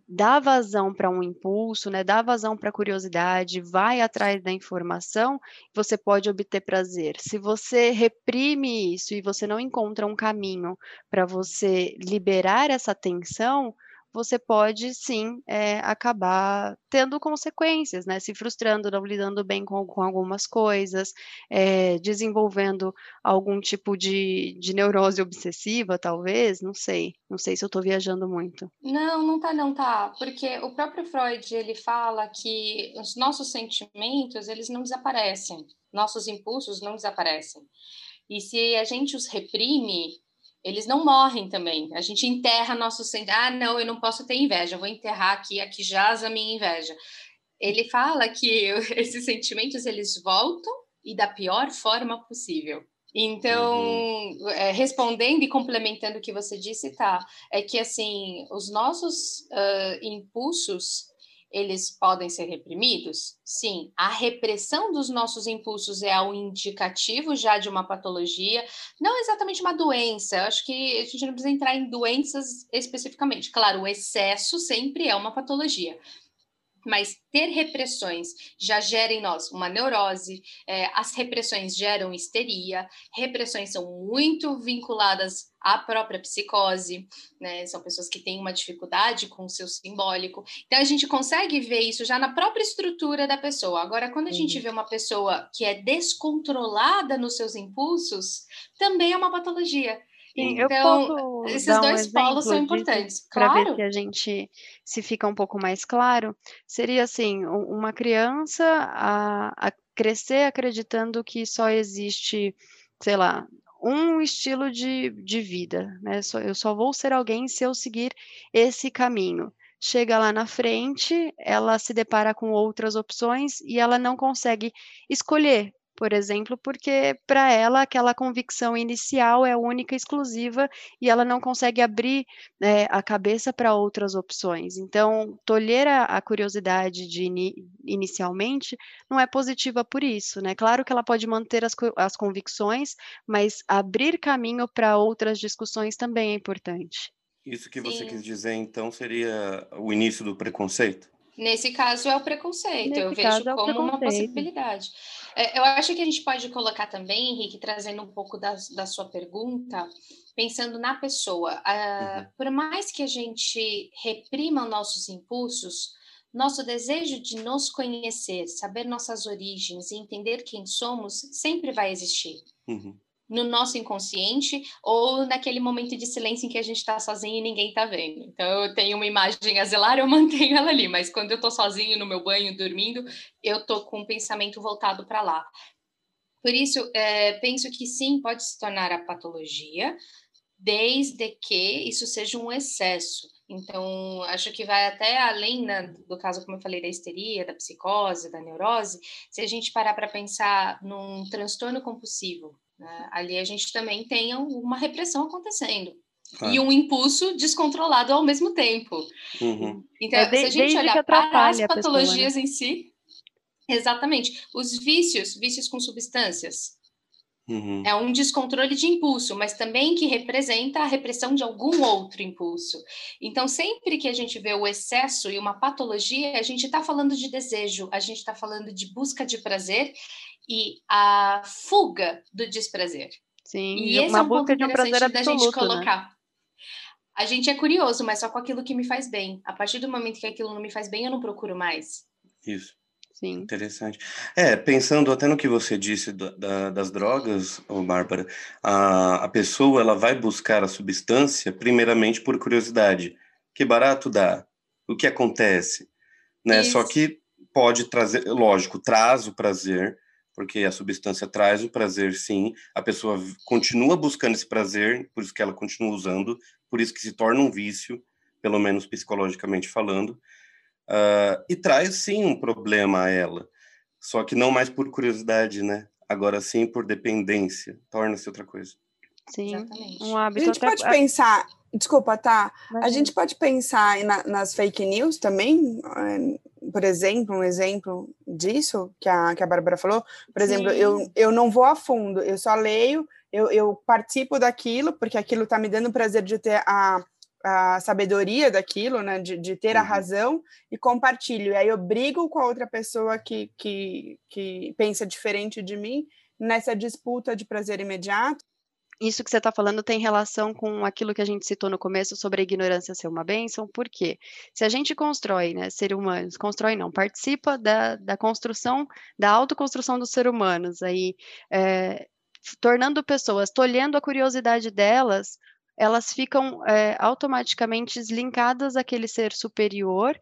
dá vazão para um impulso, né, dá vazão para a curiosidade, vai atrás da informação, você pode obter prazer. Se você reprime isso e você não encontra um caminho para você liberar essa tensão, você pode sim é, acabar tendo consequências, né? Se frustrando, não lidando bem com, com algumas coisas, é, desenvolvendo algum tipo de, de neurose obsessiva, talvez, não sei. Não sei se eu estou viajando muito. Não, não tá, não tá. Porque o próprio Freud, ele fala que os nossos sentimentos, eles não desaparecem. Nossos impulsos não desaparecem. E se a gente os reprime, eles não morrem também. A gente enterra nosso sentimento. Ah, não, eu não posso ter inveja, eu vou enterrar aqui, aqui jaz a minha inveja. Ele fala que esses sentimentos eles voltam e da pior forma possível. Então, uhum. é, respondendo e complementando o que você disse, tá? É que assim, os nossos uh, impulsos eles podem ser reprimidos? Sim. A repressão dos nossos impulsos é um indicativo já de uma patologia, não exatamente uma doença. Eu acho que a gente não precisa entrar em doenças especificamente. Claro, o excesso sempre é uma patologia, mas ter repressões já gera em nós uma neurose, é, as repressões geram histeria, repressões são muito vinculadas à própria psicose, né? São pessoas que têm uma dificuldade com o seu simbólico. Então a gente consegue ver isso já na própria estrutura da pessoa. Agora, quando a gente uhum. vê uma pessoa que é descontrolada nos seus impulsos, também é uma patologia. Sim, então, esses dois um polos são importantes. Para claro. ver se a gente se fica um pouco mais claro, seria assim, uma criança a, a crescer acreditando que só existe, sei lá, um estilo de, de vida, né? eu só vou ser alguém se eu seguir esse caminho. Chega lá na frente, ela se depara com outras opções e ela não consegue escolher por exemplo, porque para ela aquela convicção inicial é única, exclusiva e ela não consegue abrir né, a cabeça para outras opções. Então, tolher a, a curiosidade de in, inicialmente não é positiva por isso, né? Claro que ela pode manter as, as convicções, mas abrir caminho para outras discussões também é importante. Isso que você Sim. quis dizer, então, seria o início do preconceito? Nesse caso é o preconceito, Nesse eu vejo é como uma possibilidade. É, eu acho que a gente pode colocar também, Henrique, trazendo um pouco da, da sua pergunta, pensando na pessoa. Uh, uhum. Por mais que a gente reprima nossos impulsos, nosso desejo de nos conhecer, saber nossas origens e entender quem somos sempre vai existir. Uhum. No nosso inconsciente ou naquele momento de silêncio em que a gente está sozinho e ninguém está vendo. Então, eu tenho uma imagem a zelar, eu mantenho ela ali, mas quando eu estou sozinho no meu banho, dormindo, eu estou com o pensamento voltado para lá. Por isso, é, penso que sim, pode se tornar a patologia, desde que isso seja um excesso. Então, acho que vai até além né, do caso, como eu falei, da histeria, da psicose, da neurose, se a gente parar para pensar num transtorno compulsivo, né, ali a gente também tem uma repressão acontecendo. E um impulso descontrolado ao mesmo tempo. Uhum. Então, é de, se a gente olhar para as patologias pessoa, né? em si, exatamente, os vícios, vícios com substâncias, Uhum. É um descontrole de impulso, mas também que representa a repressão de algum outro impulso. Então, sempre que a gente vê o excesso e uma patologia, a gente está falando de desejo, a gente está falando de busca de prazer e a fuga do desprazer. Sim, e esse uma é um busca ponto de um prazer da gente absoluto, colocar. Né? A gente é curioso, mas só com aquilo que me faz bem. A partir do momento que aquilo não me faz bem, eu não procuro mais. Isso. Sim. Interessante. É, pensando até no que você disse da, da, das drogas, oh, Bárbara, a, a pessoa ela vai buscar a substância primeiramente por curiosidade. Que barato dá? O que acontece? Né? Só que pode trazer, lógico, traz o prazer, porque a substância traz o prazer, sim. A pessoa continua buscando esse prazer, por isso que ela continua usando, por isso que se torna um vício, pelo menos psicologicamente falando. Uh, e traz sim um problema a ela, só que não mais por curiosidade, né? Agora sim por dependência, torna-se outra coisa. Sim, Exatamente. um hábito. A gente até... pode pensar, desculpa, tá? Imagina. A gente pode pensar na, nas fake news também, por exemplo, um exemplo disso que a, que a Bárbara falou. Por exemplo, eu, eu não vou a fundo, eu só leio, eu, eu participo daquilo, porque aquilo está me dando o prazer de ter a a sabedoria daquilo, né, de, de ter uhum. a razão e compartilho. E aí eu brigo com a outra pessoa que, que, que pensa diferente de mim nessa disputa de prazer imediato. Isso que você está falando tem relação com aquilo que a gente citou no começo sobre a ignorância ser uma bênção, porque se a gente constrói, né, ser humanos, constrói não, participa da, da construção, da autoconstrução dos seres humanos, aí, é, tornando pessoas, tolhendo a curiosidade delas, elas ficam é, automaticamente linkadas àquele ser superior,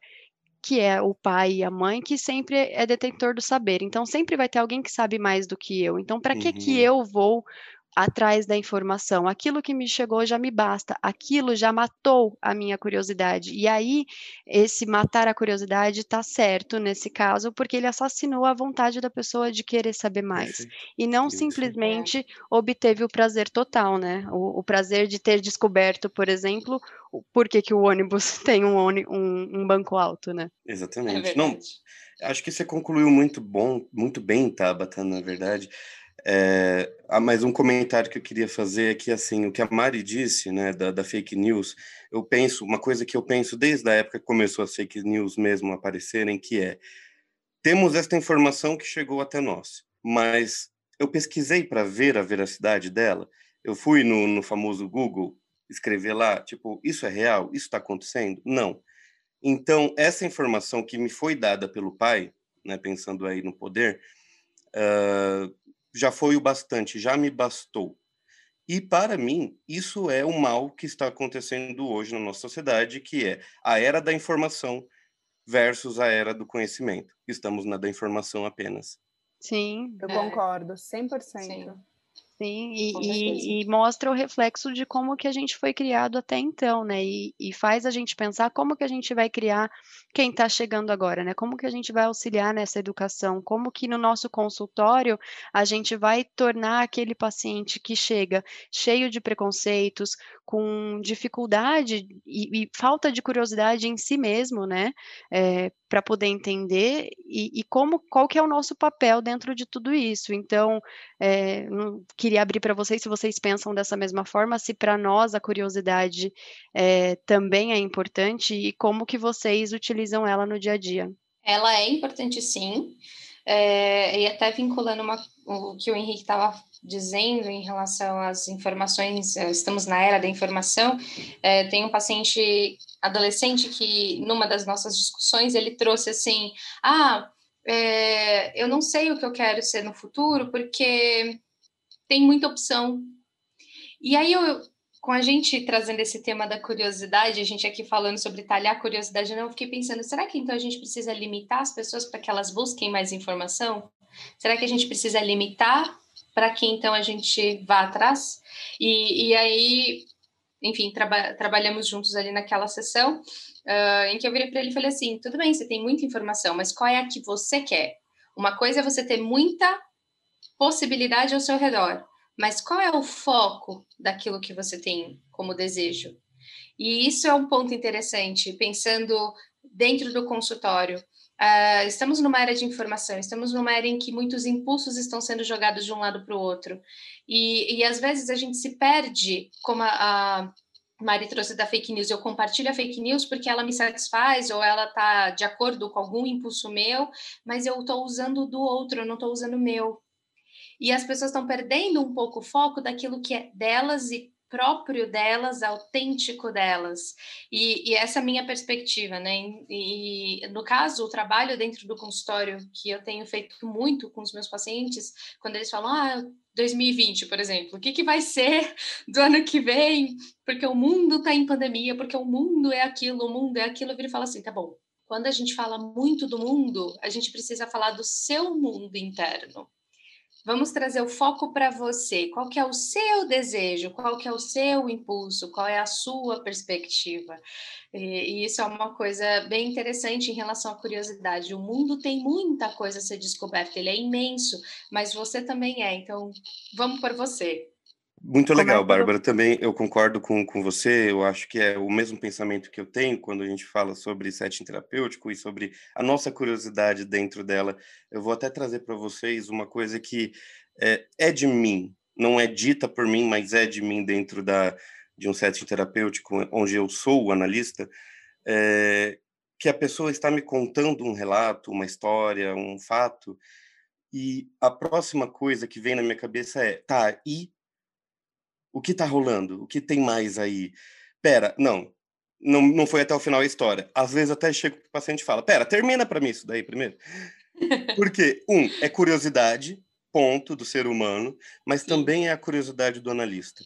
que é o pai e a mãe, que sempre é detentor do saber. Então, sempre vai ter alguém que sabe mais do que eu. Então, para uhum. que, que eu vou atrás da informação. Aquilo que me chegou já me basta, aquilo já matou a minha curiosidade. E aí, esse matar a curiosidade está certo nesse caso, porque ele assassinou a vontade da pessoa de querer saber mais. Perfeito. E não Isso. simplesmente obteve o prazer total, né? O, o, prazer de ter descoberto, por exemplo, por que, que o ônibus tem um, um, um banco alto, né? Exatamente. É não, acho que você concluiu muito bom, muito bem, Tabata, na verdade. É, ah, mas um comentário que eu queria fazer é que, assim, o que a Mari disse, né, da, da, fake news, eu penso, uma coisa que eu penso desde a época que começou as fake news mesmo aparecerem, que é, temos esta informação que chegou até nós, mas eu pesquisei para ver a veracidade dela, eu fui no, no famoso Google escrever lá, tipo, isso é real? Isso está acontecendo? Não. Então, essa informação que me foi dada pelo pai, né, pensando aí no poder, uh, já foi o bastante, já me bastou. E para mim, isso é o mal que está acontecendo hoje na nossa sociedade, que é a era da informação versus a era do conhecimento. Estamos na da informação apenas. Sim, eu é. concordo, 100%. Sim. Sim, e, e, e, mostra o reflexo de como que a gente foi criado até então, né? E, e faz a gente pensar como que a gente vai criar quem está chegando agora, né? Como que a gente vai auxiliar nessa educação? Como que no nosso consultório a gente vai tornar aquele paciente que chega cheio de preconceitos, com dificuldade e, e falta de curiosidade em si mesmo, né? É, para poder entender e, e, como qual que é o nosso papel dentro de tudo isso. Então, é, queria abrir para vocês se vocês pensam dessa mesma forma, se para nós a curiosidade é, também é importante e como que vocês utilizam ela no dia a dia. Ela é importante sim, é, e até vinculando uma, o que o Henrique estava dizendo em relação às informações, é, estamos na era da informação, é, tem um paciente adolescente que, numa das nossas discussões, ele trouxe assim, ah, é, eu não sei o que eu quero ser no futuro, porque tem muita opção. E aí eu, com a gente trazendo esse tema da curiosidade, a gente aqui falando sobre talhar curiosidade, eu fiquei pensando, será que então a gente precisa limitar as pessoas para que elas busquem mais informação? Será que a gente precisa limitar para que então a gente vá atrás? E, e aí, enfim, traba trabalhamos juntos ali naquela sessão, uh, em que eu virei para ele e falei assim: tudo bem, você tem muita informação, mas qual é a que você quer? Uma coisa é você ter muita possibilidade ao seu redor, mas qual é o foco daquilo que você tem como desejo? E isso é um ponto interessante, pensando dentro do consultório. Uh, estamos numa era de informação, estamos numa era em que muitos impulsos estão sendo jogados de um lado para o outro. E, e às vezes a gente se perde, como a, a Mari trouxe da fake news, eu compartilho a fake news porque ela me satisfaz ou ela está de acordo com algum impulso meu, mas eu estou usando do outro, eu não estou usando o meu. E as pessoas estão perdendo um pouco o foco daquilo que é delas e próprio delas, autêntico delas. E, e, essa é a minha perspectiva, né? E, e, no caso, o trabalho dentro do consultório que eu tenho feito muito com os meus pacientes, quando eles falam, ah, 2020, por exemplo, o que, que vai ser do ano que vem? Porque o mundo está em pandemia, porque o mundo é aquilo, o mundo é aquilo, eu viro e falo assim, tá bom. Quando a gente fala muito do mundo, a gente precisa falar do seu mundo interno. Vamos trazer o foco para você. Qual que é o seu desejo? Qual que é o seu impulso? Qual é a sua perspectiva? E, e, isso é uma coisa bem interessante em relação à curiosidade. O mundo tem muita coisa a ser descoberta, ele é imenso, mas você também é. Então, vamos por você. Muito legal, Bárbara. Também eu concordo com, com você. Eu acho que é o mesmo pensamento que eu tenho quando a gente fala sobre setting terapêutico e sobre a nossa curiosidade dentro dela. Eu vou até trazer para vocês uma coisa que é, é, de mim, não é dita por mim, mas é de mim dentro da, de um setting terapêutico onde eu sou o analista. É, que a pessoa está me contando um relato, uma história, um fato, e a próxima coisa que vem na minha cabeça é, tá, e o que está rolando? O que tem mais aí? Pera, não, não, não foi até o final a história. Às vezes até chego o paciente e fala, pera, termina para mim isso daí primeiro. Porque, um, é curiosidade, ponto, do ser humano, mas também é a curiosidade do analista.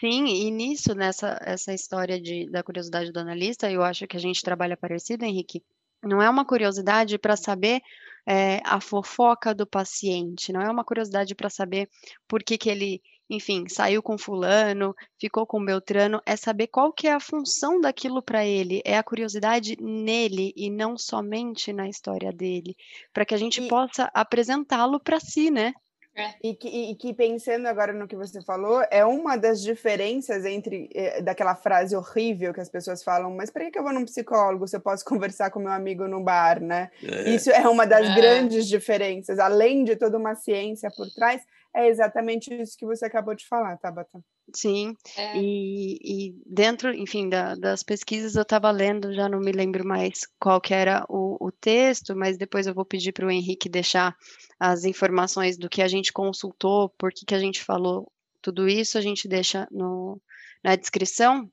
Sim, e nisso, nessa essa história de, da curiosidade do analista, eu acho que a gente trabalha parecido, Henrique. Não é uma curiosidade para saber é, a fofoca do paciente, não é uma curiosidade para saber por que, que ele enfim, saiu com fulano, ficou com Beltrano, é saber qual que é a função daquilo para ele, é a curiosidade nele e não somente na história dele, para que a gente e... possa apresentá-lo para si, né? É. E, que, e, que, pensando agora no que você falou, é uma das diferenças entre eh, daquela frase horrível que as pessoas falam, mas para que eu vou num psicólogo se eu posso conversar com meu amigo no bar, né? É. Isso é uma das é. grandes diferenças, além de toda uma ciência por trás, é exatamente isso que você acabou de falar, Tabata. Sim, é. e, e, dentro, enfim, da, das pesquisas eu estava lendo, já não me lembro mais qual que era o, o texto, mas depois eu vou pedir para o Henrique deixar as informações do que a gente consultou, por que, que a gente falou tudo isso, a gente deixa no, na descrição,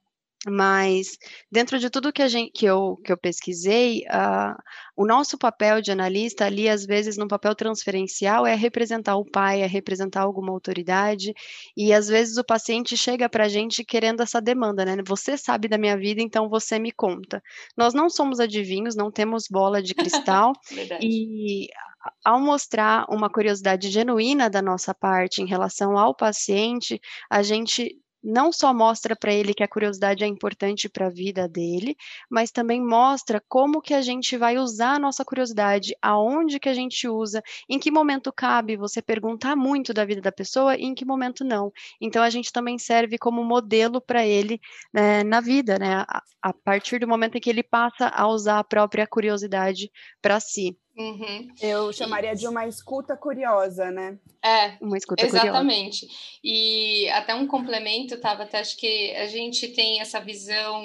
mas dentro de tudo que, a gente, que, eu, que eu pesquisei, uh, o nosso papel de analista ali, às vezes, no papel transferencial, é representar o pai, é representar alguma autoridade, e às vezes o paciente chega para a gente querendo essa demanda, né? Você sabe da minha vida, então você me conta. Nós não somos adivinhos, não temos bola de cristal, e ao mostrar uma curiosidade genuína da nossa parte em relação ao paciente, a gente não só mostra para ele que a curiosidade é importante para a vida dele, mas também mostra como que a gente vai usar a nossa curiosidade, aonde que a gente usa, em que momento cabe você perguntar muito da vida da pessoa e em que momento não. Então a gente também serve como modelo para ele né, na vida, né? A, a partir do momento em que ele passa a usar a própria curiosidade para si. Uhum. Eu chamaria de uma escuta curiosa, né? É, uma escuta exatamente. Curiosa. E até um complemento, tava até acho que a gente tem essa visão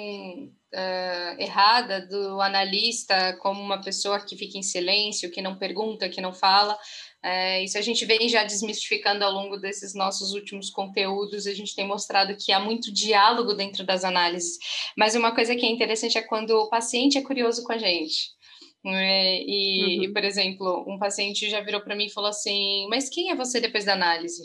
uh, errada do analista como uma pessoa que fica em silêncio, que não pergunta, que não fala. É, isso a gente vem já desmistificando ao longo desses nossos últimos conteúdos, a gente tem mostrado que há muito diálogo dentro das análises. Mas uma coisa que é interessante é quando o paciente é curioso com a gente. É, e, uhum. e, por exemplo, um paciente já virou para mim e falou assim: Mas quem é você depois da análise?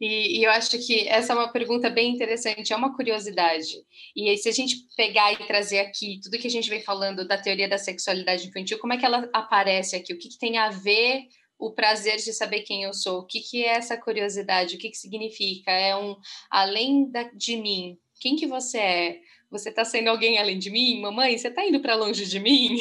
E, e, eu acho que essa é uma pergunta bem interessante, é uma curiosidade. E aí, se a gente pegar e trazer aqui tudo que a gente vem falando da teoria da sexualidade infantil, como é que ela aparece aqui? O que, que tem a ver o prazer de saber quem eu sou? O que, que é essa curiosidade? O que, que significa? É um além da, de mim? Quem que você é? Você está sendo alguém além de mim? Mamãe, você está indo para longe de mim?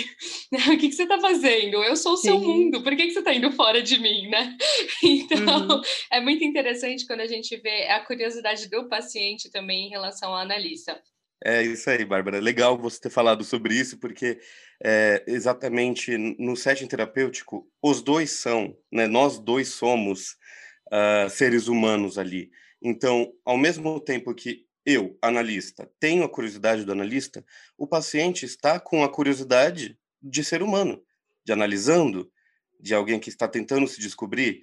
o que, que você está fazendo? Eu sou o seu Sim. mundo, por que, que você está indo fora de mim, né? Então, uhum. é muito interessante quando a gente vê a curiosidade do paciente também em relação ao analista. É isso aí, Bárbara. Legal você ter falado sobre isso, porque é, exatamente no setting terapêutico, os dois são, né, nós dois somos uh, seres humanos ali. Então, ao mesmo tempo que eu, analista, tenho a curiosidade do analista, o paciente está com a curiosidade de ser humano, de analisando, de alguém que está tentando se descobrir.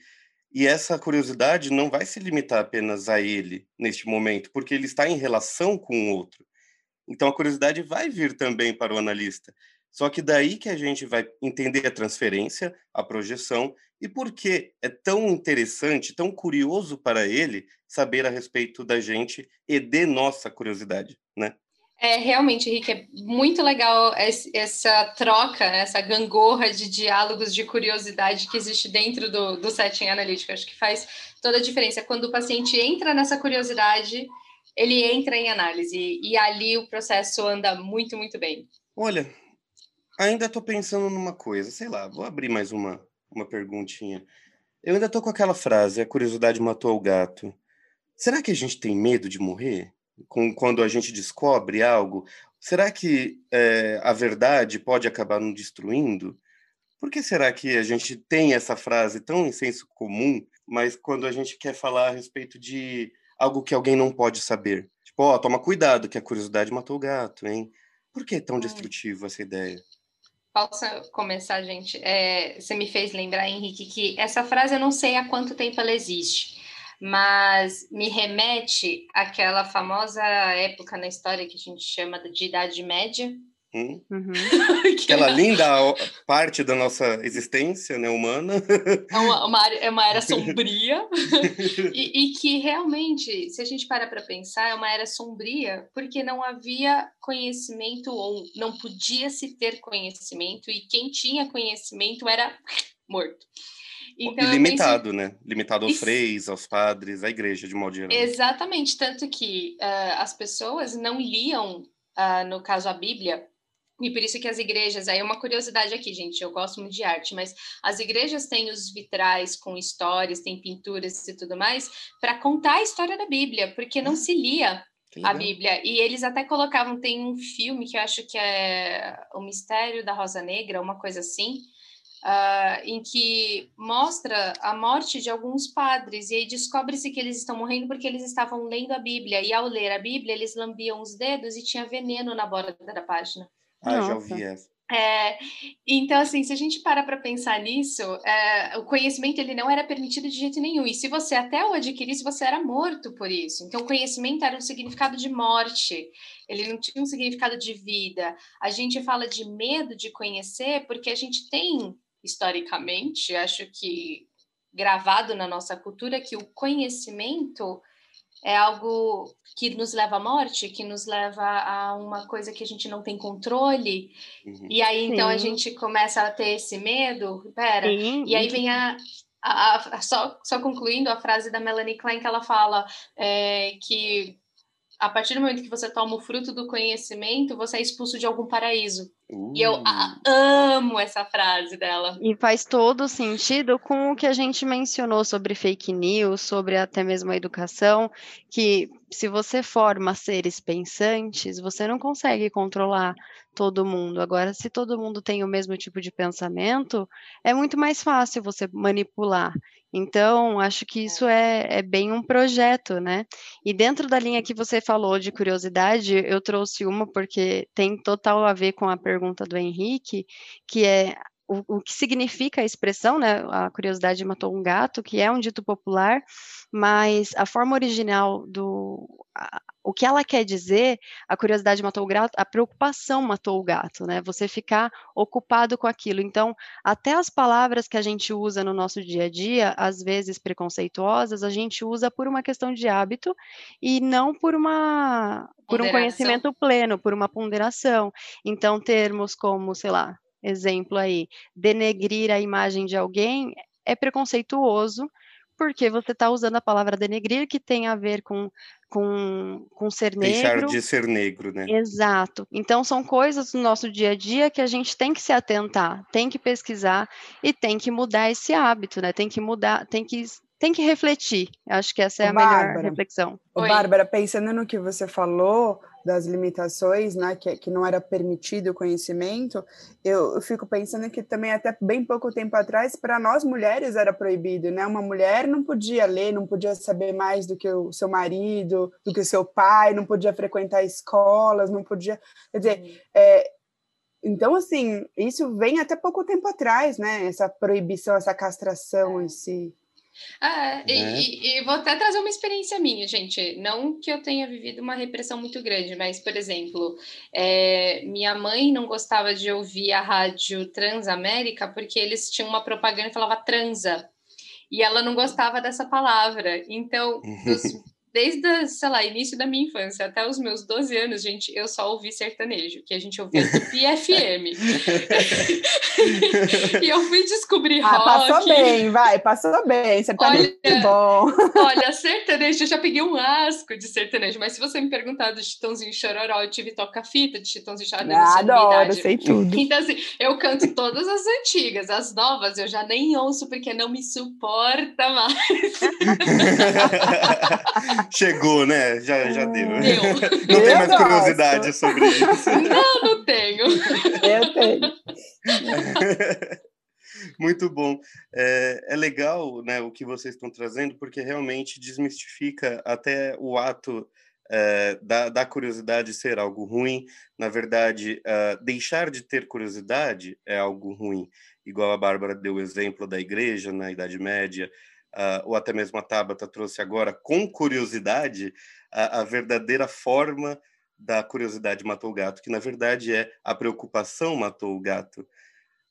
E essa curiosidade não vai se limitar apenas a ele neste momento, porque ele está em relação com o outro. Então a curiosidade vai vir também para o analista. Só que daí que a gente vai entender a transferência, a projeção e por que é tão interessante, tão curioso para ele saber a respeito da gente e de nossa curiosidade, né? É, realmente, Henrique, é muito legal essa troca, né, essa gangorra de diálogos de curiosidade que existe dentro do, do setting analítico. Acho que faz toda a diferença. Quando o paciente entra nessa curiosidade, ele entra em análise e ali o processo anda muito, muito bem. Olha, ainda estou pensando numa coisa, sei lá, vou abrir mais uma, uma perguntinha. Eu ainda estou com aquela frase, a curiosidade matou o gato. Será que a gente tem medo de morrer? Com, quando a gente descobre algo? Será que é, a verdade pode acabar nos destruindo? Por que será que a gente tem essa frase tão em senso comum, mas quando a gente quer falar a respeito de algo que alguém não pode saber. Tipo, ó, oh, toma cuidado que a curiosidade matou o gato, hein? Por que é tão destrutivo essa ideia? Posso começar, gente? É, você me fez lembrar, Henrique, que essa frase eu não sei há quanto tempo ela existe, mas me remete àquela famosa época na história que a gente chama de Idade Média, Hum? Uhum. Aquela linda parte da nossa existência né, humana. É uma, uma, é uma era sombria. e, e, que realmente, se a gente parar para pensar, é uma era sombria porque não havia conhecimento ou não podia se ter conhecimento, e quem tinha conhecimento era morto. Então, limitado, penso... né? Limitado aos freis, aos padres, à igreja, de modo geral. Exatamente, tanto que uh, as pessoas não liam, uh, no caso a Bíblia, e por isso que as igrejas, aí é uma curiosidade aqui, gente, eu gosto muito de arte, mas as igrejas têm os vitrais com histórias, tem pinturas e tudo mais, para contar a história da Bíblia, porque não ah, se lia a Bíblia. E eles até colocavam, tem um filme que eu acho que é O Mistério da Rosa Negra, uma coisa assim, uh, em que mostra a morte de alguns padres, e aí descobre-se que eles estão morrendo porque eles estavam lendo a Bíblia, e ao ler a Bíblia, eles lambiam os dedos e tinha veneno na borda da página. Ah, Nossa. já ouvi essa. É, então, assim, se a gente para para pensar nisso, é, o conhecimento ele não era permitido de jeito nenhum. E se você até o adquirisse, você era morto por isso. Então, o conhecimento era um significado de morte, ele não tinha um significado de vida. A gente fala de medo de conhecer porque a gente tem, historicamente, acho que gravado na nossa cultura, que o conhecimento é algo que nos leva à morte, que nos leva a uma coisa que a gente não tem controle. Uhum. E aí, então, Sim. a gente começa a ter esse medo. Pera. Sim. E aí vem a, a, a, só, só concluindo a frase da Melanie Klein, que ela fala é, que a partir do momento que você toma o fruto do conhecimento, você é expulso de algum paraíso. Uh. E eu uh. amo essa frase dela. E faz todo sentido com o que a gente mencionou sobre fake news, sobre até mesmo a educação, que se você forma seres pensantes, você não consegue controlar todo mundo. Agora, se todo mundo tem o mesmo tipo de pensamento, é muito mais fácil você manipular. Então, acho que isso é, é bem um projeto, né? E dentro da linha que você falou de curiosidade, eu trouxe uma porque tem total a ver com a pergunta do Henrique, que é o, o, que significa a expressão, né? A curiosidade matou um gato, que é um dito popular, mas a forma original do. A, o que ela quer dizer, a curiosidade matou o gato, a preocupação matou o gato, né? Você ficar ocupado com aquilo. Então, até as palavras que a gente usa no nosso dia a dia, às vezes preconceituosas, a gente usa por uma questão de hábito e não por uma por um conhecimento pleno, por uma ponderação. Então, termos como, sei lá, exemplo aí, denegrir a imagem de alguém é preconceituoso, porque você está usando a palavra denegrir, que tem a ver com, com, com ser Deixar negro. Deixar de ser negro, né? Exato. Então, são coisas do nosso dia a dia que a gente tem que se atentar, tem que pesquisar e tem que mudar esse hábito, né? Tem que mudar, tem que tem que refletir. Acho que essa é a Bárbara, melhor reflexão. Ô, Bárbara, pensando no que você falou das limitações, né, que, que não era permitido o conhecimento, eu, eu fico pensando que também até bem pouco tempo atrás, para nós mulheres era proibido, né? Uma mulher não podia ler, não podia saber mais do que o seu marido, do que o seu pai, não podia frequentar escolas, não podia, quer dizer, uhum. é, então, assim, isso vem até pouco tempo atrás, né? Essa proibição, essa castração em si. Ah, e, né? e, e, vou até trazer uma experiência minha, gente. Não que eu tenha vivido uma repressão muito grande, mas, por exemplo, é, minha mãe não gostava de ouvir a rádio Transamérica porque eles tinham uma propaganda que falava transa. E ela não gostava dessa palavra. Então, dos desde, sei lá, início da minha infância até os meus 12 anos, gente, eu só ouvi sertanejo, que a gente ouvia do PFM. e eu fui descobrir ah, rock. Passou bem, vai, passou bem, sertanejo é olha, bom. olha, sertanejo, eu já peguei um asco de sertanejo, mas se você me perguntar do Chitãozinho Chororó, eu tive toca-fita de Chitãozinho Chororó. Ah, adoro, sei tudo. Então, assim, eu canto todas as antigas, as novas eu já nem ouço porque não me suporta mais. Chegou, né? Já, já deu. deu. Não tem mais curiosidade sobre isso. Não, não tenho. Eu tenho. Muito bom. É, é, legal né, o que vocês estão trazendo, porque realmente desmistifica até o ato é, da, da, curiosidade ser algo ruim. Na verdade, uh, deixar de ter curiosidade é algo ruim. Igual a Bárbara deu o exemplo da igreja na Idade Média, uh, ou até mesmo a Tabata trouxe agora, com curiosidade, a, a verdadeira forma da curiosidade matou o gato, que na verdade é a preocupação matou o gato.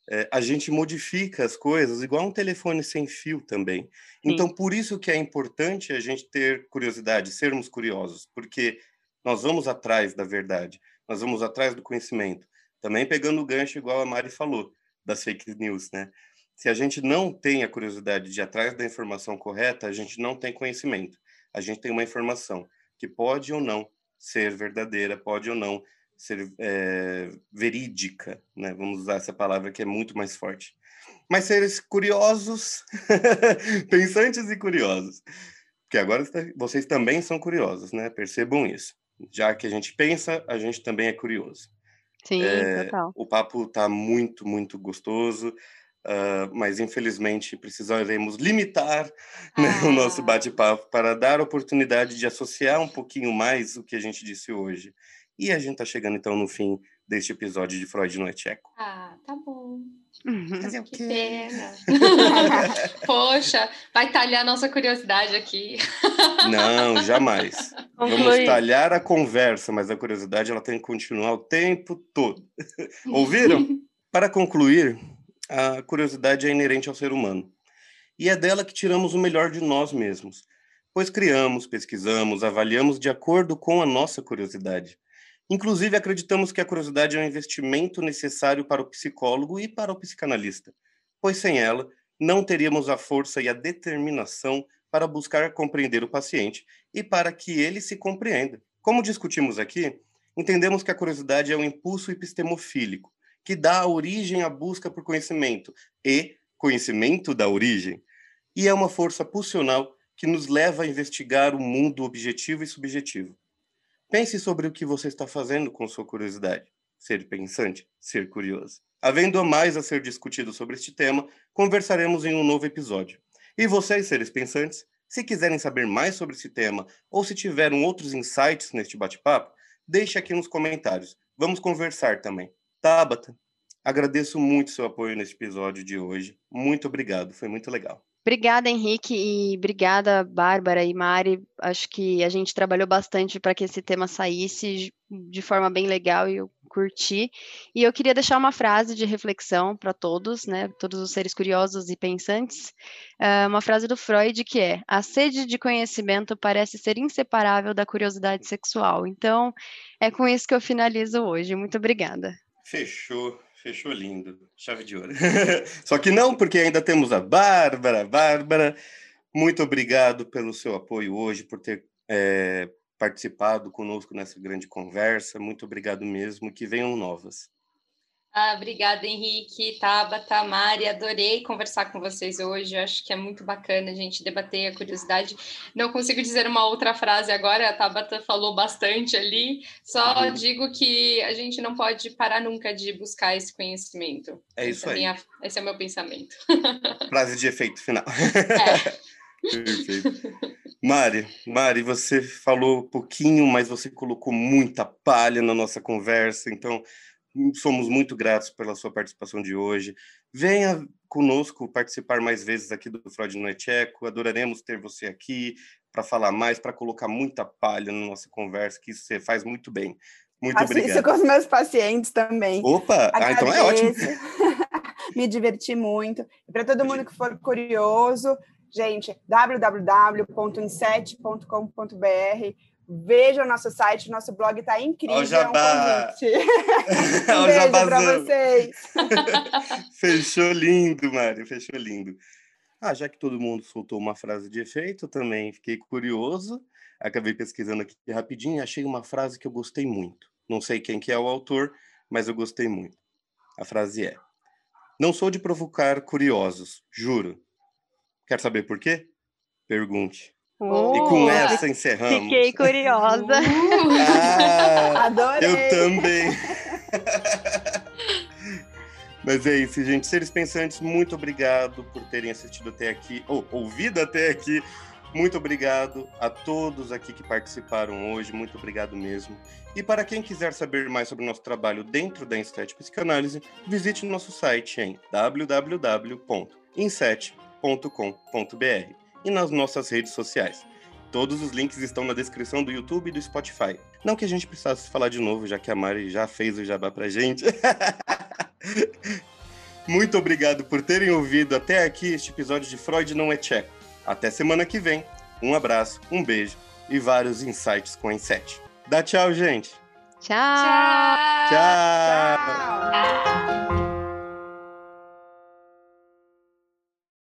É, a gente modifica as coisas igual um telefone sem fio também. Então, por isso que é importante a gente ter curiosidade, sermos curiosos, porque nós vamos atrás da verdade, nós vamos atrás do conhecimento. Também pegando o gancho, igual a Mari falou, das fake news, né? Se a gente não tem a curiosidade de ir atrás da informação correta, a gente não tem conhecimento. A gente tem uma informação que pode ou não ser verdadeira, pode ou não ser é, verídica, né? Vamos usar essa palavra que é muito mais forte. Mas seres curiosos, pensantes e curiosos, porque agora vocês também são curiosos, né? Percebam isso. Já que a gente pensa, a gente também é curioso. Sim, é, total. O papo está muito, muito gostoso. Uh, mas infelizmente precisaremos limitar né, ah. o nosso ah. bate-papo para dar oportunidade de associar um pouquinho mais o que a gente disse hoje. E a gente está chegando então no fim deste episódio de Freud no Echeco. Ah, tá bom. Uhum. Fazer o quê? Que pena. Poxa, vai talhar nossa curiosidade aqui. Não, jamais. Vamos talhar a conversa, mas a curiosidade ela tem que continuar o tempo todo. Ouviram? Para concluir, a curiosidade é inerente ao ser humano. E é dela que tiramos o melhor de nós mesmos, pois criamos, pesquisamos, avaliamos de acordo com a nossa curiosidade. Inclusive, acreditamos que a curiosidade é um investimento necessário para o psicólogo e para o psicanalista, pois sem ela, não teríamos a força e a determinação para buscar compreender o paciente e para que ele se compreenda. Como discutimos aqui, entendemos que a curiosidade é um impulso epistemofílico, que dá origem à busca por conhecimento e conhecimento da origem, e é uma força pulsional que nos leva a investigar o mundo objetivo e subjetivo. Pense sobre o que você está fazendo com sua curiosidade. Ser pensante, ser curioso. Havendo mais a ser discutido sobre este tema, conversaremos em um novo episódio. E vocês, seres pensantes, se quiserem saber mais sobre esse tema ou se tiveram outros insights neste bate-papo, deixe aqui nos comentários. Vamos conversar também. Tabata, Agradeço muito seu apoio nesse episódio de hoje. Muito obrigado, foi muito legal. Obrigada, Henrique, e obrigada, Bárbara e Mari. Acho que a gente trabalhou bastante para que esse tema saísse de forma bem legal e eu curti. E eu queria deixar uma frase de reflexão para todos, né, todos os seres curiosos e pensantes, uh, uma frase do Freud que é: a sede de conhecimento parece ser inseparável da curiosidade sexual. Então, é com isso que eu finalizo hoje. Muito obrigada. Fechou. Fechou lindo. Chave de ouro. Só que não, porque ainda temos a Bárbara. Bárbara, muito obrigado pelo seu apoio hoje, por ter é, participado conosco nessa grande conversa. Muito obrigado mesmo. Que venham novas. Ah, obrigada, Henrique, Tabata, Mari, adorei conversar com vocês hoje. Acho que é muito bacana a gente debater a curiosidade. Não consigo dizer uma outra frase agora, a Tabata falou bastante ali. Só uhum. digo que a gente não pode parar nunca de buscar esse conhecimento. É isso aí. Minha, esse é o meu pensamento. Frase de efeito final. É. Perfeito. Mari, Mari, você falou pouquinho, mas você colocou muita palha na nossa conversa, então Somos muito gratos pela sua participação de hoje. Venha conosco participar mais vezes aqui do Freud no Echeco. Adoraremos ter você aqui para falar mais, para colocar muita palha na nossa conversa, que você faz muito bem. Muito Faço obrigado. isso com os meus pacientes também. Opa, ah, então é ótimo. Me diverti muito. E para todo mundo que for curioso, gente, www.inset.com.br Veja o nosso site, nosso blog está incrível. Ó, jabá. É um, um beijo para vocês. Fechou lindo, Mário, fechou lindo. Ah, já que todo mundo soltou uma frase de efeito, também fiquei curioso. Acabei pesquisando aqui rapidinho e achei uma frase que eu gostei muito. Não sei quem que é o autor, mas eu gostei muito. A frase é: Não sou de provocar curiosos, juro. Quer saber por quê? Pergunte. Oh, e com essa encerramos. Fiquei curiosa. Uh, ah, Adorei. Eu também. Mas é isso, gente. Seres pensantes, muito obrigado por terem assistido até aqui, ou ouvido até aqui. Muito obrigado a todos aqui que participaram hoje, muito obrigado mesmo. E para quem quiser saber mais sobre o nosso trabalho dentro da Inset Psicanálise, visite nosso site em www.inset.com.br e nas nossas redes sociais. Todos os links estão na descrição do YouTube e do Spotify. Não que a gente precisasse falar de novo, já que a Mari já fez o jabá pra gente. Muito obrigado por terem ouvido até aqui este episódio de Freud Não é Tcheco. Até semana que vem. Um abraço, um beijo e vários insights com a Inset. Dá tchau, gente. Tchau. Tchau. tchau. tchau.